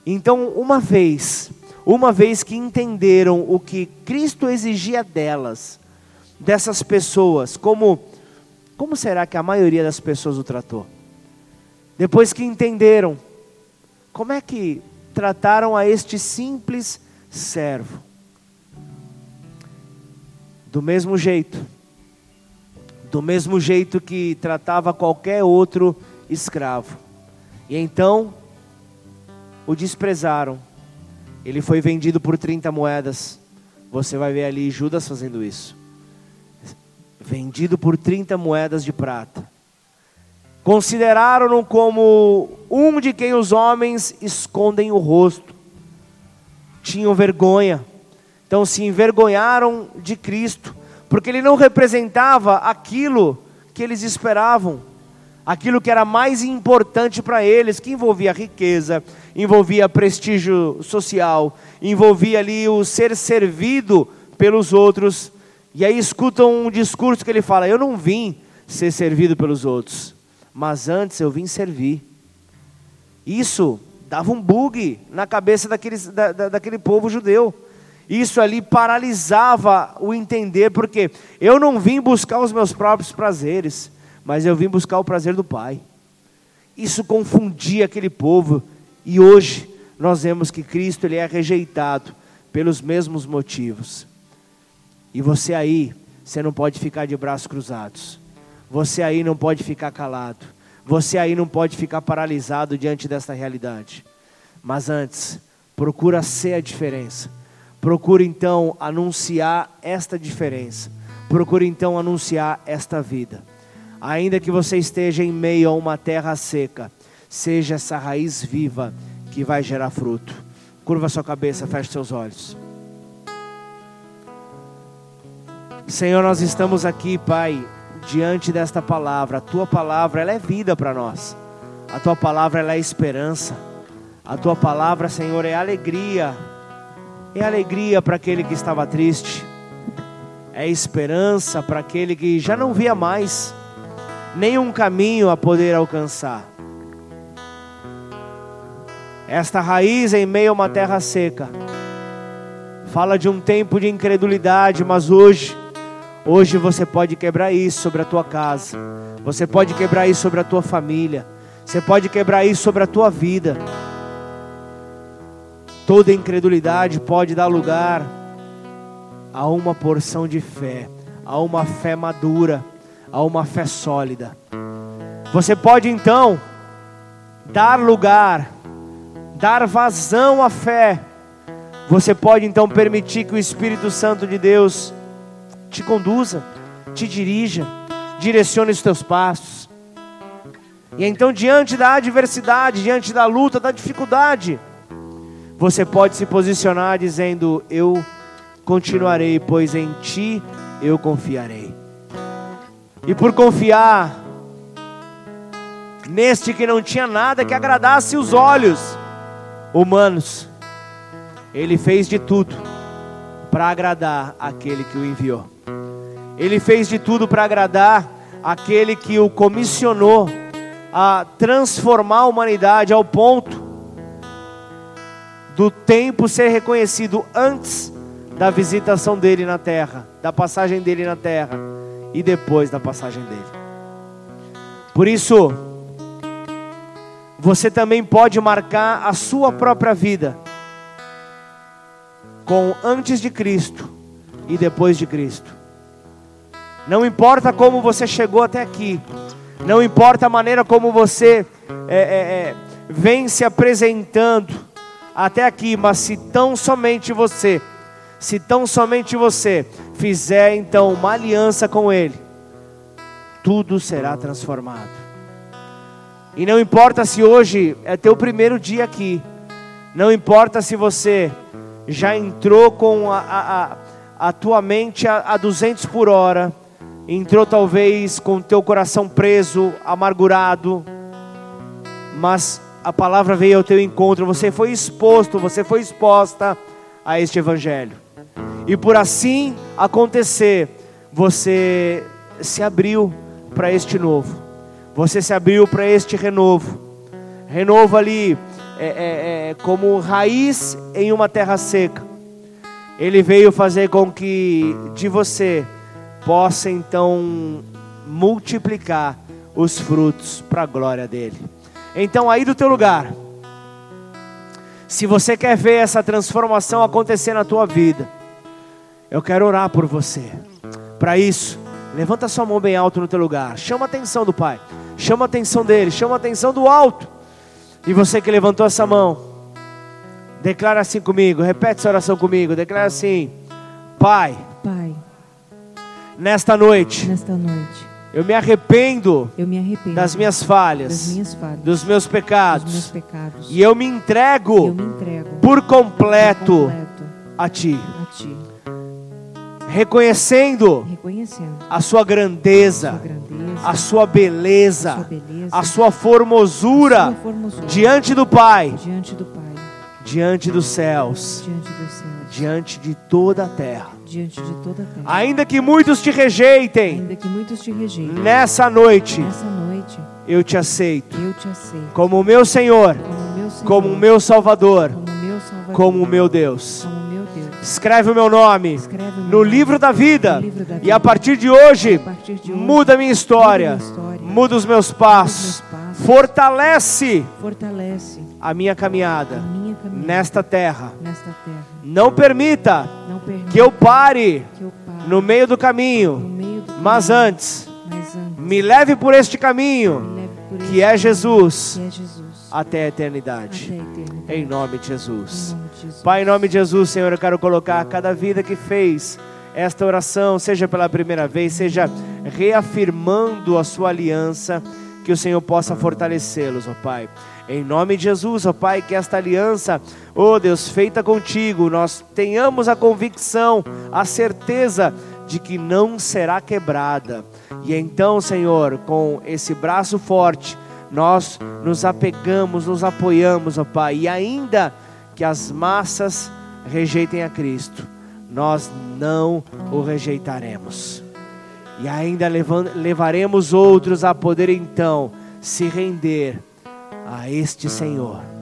Então, uma vez, uma vez que entenderam o que Cristo exigia delas, dessas pessoas, como como será que a maioria das pessoas o tratou? Depois que entenderam, como é que trataram a este simples servo? Do mesmo jeito, do mesmo jeito que tratava qualquer outro escravo. E então o desprezaram. Ele foi vendido por 30 moedas. Você vai ver ali Judas fazendo isso vendido por 30 moedas de prata. Consideraram-no como um de quem os homens escondem o rosto. Tinham vergonha. Então se envergonharam de Cristo, porque ele não representava aquilo que eles esperavam, aquilo que era mais importante para eles, que envolvia riqueza, envolvia prestígio social, envolvia ali o ser servido pelos outros. E aí escutam um discurso que ele fala: Eu não vim ser servido pelos outros, mas antes eu vim servir. Isso dava um bug na cabeça daqueles, da, da, daquele povo judeu. Isso ali paralisava o entender, porque eu não vim buscar os meus próprios prazeres, mas eu vim buscar o prazer do Pai. Isso confundia aquele povo, e hoje nós vemos que Cristo ele é rejeitado pelos mesmos motivos. E você aí, você não pode ficar de braços cruzados. Você aí não pode ficar calado. Você aí não pode ficar paralisado diante desta realidade. Mas antes, procura ser a diferença. Procura então anunciar esta diferença. Procura então anunciar esta vida. Ainda que você esteja em meio a uma terra seca, seja essa raiz viva que vai gerar fruto. Curva sua cabeça, feche seus olhos. Senhor, nós estamos aqui, Pai, diante desta palavra. A tua palavra, ela é vida para nós. A tua palavra, ela é esperança. A tua palavra, Senhor, é alegria. É alegria para aquele que estava triste. É esperança para aquele que já não via mais nenhum caminho a poder alcançar. Esta raiz em meio a uma terra seca fala de um tempo de incredulidade, mas hoje Hoje você pode quebrar isso sobre a tua casa. Você pode quebrar isso sobre a tua família. Você pode quebrar isso sobre a tua vida. Toda incredulidade pode dar lugar a uma porção de fé, a uma fé madura, a uma fé sólida. Você pode então dar lugar, dar vazão à fé. Você pode então permitir que o Espírito Santo de Deus te conduza, te dirija, direcione os teus passos. E então, diante da adversidade, diante da luta, da dificuldade, você pode se posicionar dizendo: Eu continuarei, pois em ti eu confiarei. E por confiar neste que não tinha nada que agradasse os olhos humanos, ele fez de tudo para agradar aquele que o enviou. Ele fez de tudo para agradar aquele que o comissionou a transformar a humanidade ao ponto do tempo ser reconhecido antes da visitação dele na terra, da passagem dele na terra e depois da passagem dele. Por isso, você também pode marcar a sua própria vida com antes de Cristo e depois de Cristo. Não importa como você chegou até aqui, não importa a maneira como você é, é, é, vem se apresentando até aqui, mas se tão somente você, se tão somente você fizer então uma aliança com Ele, tudo será transformado. E não importa se hoje é teu primeiro dia aqui, não importa se você já entrou com a, a, a, a tua mente a, a 200 por hora, entrou talvez com teu coração preso, amargurado, mas a palavra veio ao teu encontro, você foi exposto, você foi exposta a este evangelho. E por assim acontecer, você se abriu para este novo. Você se abriu para este renovo. Renovo ali é, é, é, como raiz em uma terra seca. Ele veio fazer com que de você possa então multiplicar os frutos para a glória dele. Então, aí do teu lugar, se você quer ver essa transformação acontecer na tua vida, eu quero orar por você. Para isso, levanta sua mão bem alto no teu lugar. Chama a atenção do Pai. Chama a atenção dele, chama a atenção do alto. E você que levantou essa mão, declara assim comigo, repete essa oração comigo, declara assim: Pai, Pai nesta noite, nesta noite. Eu me arrependo Eu me arrependo das minhas das falhas, minhas falhas, dos meus dos meus pecados, pecados. e eu me eu entrego me entrego por por completo completo a Ti, a Ti, reconhecendo reconhecendo a Sua a grandeza, Sua grandeza, a Sua a beleza, Sua beleza, a Sua a formosura Sua formosura diante do Pai, diante do Pai, diante dos céus, diante dos céus, diante de toda a terra. Diante de toda a terra. Ainda que muitos te rejeitem, Ainda que muitos te rejeitem, nessa noite nessa noite eu te aceito eu te aceito como meu Senhor, como meu Senhor, como meu Salvador, como meu Salvador, como meu Deus. como meu Deus. Escreve o meu nome o meu no nome livro da vida no livro da e a vida. partir de hoje a partir de hoje, muda a minha história, muda a minha história, muda os meus os passos, meus passos, fortalece fortalece a minha a caminhada minha caminhada nesta terra. nesta terra. Não permita que eu pare que eu pare no meio do no caminho, meio do mas antes mas antes me leve por este caminho por que é Jesus que é Jesus até a até eternidade. a eternidade. Em nome de Em Jesus. nome de Jesus. Pai, em nome de Jesus, Senhor, eu quero colocar cada vida que fez esta oração, seja pela primeira vez, seja reafirmando a sua aliança, que o Senhor possa fortalecê-los, ó Pai. Em nome de Jesus, ó Pai, que esta aliança, ó Deus, feita contigo, nós tenhamos a convicção, a certeza de que não será quebrada. E então, Senhor, com esse braço forte, nós nos apegamos, nos apoiamos, ó Pai, e ainda que as massas rejeitem a Cristo, nós não o rejeitaremos. E ainda levaremos outros a poder então se render a este Senhor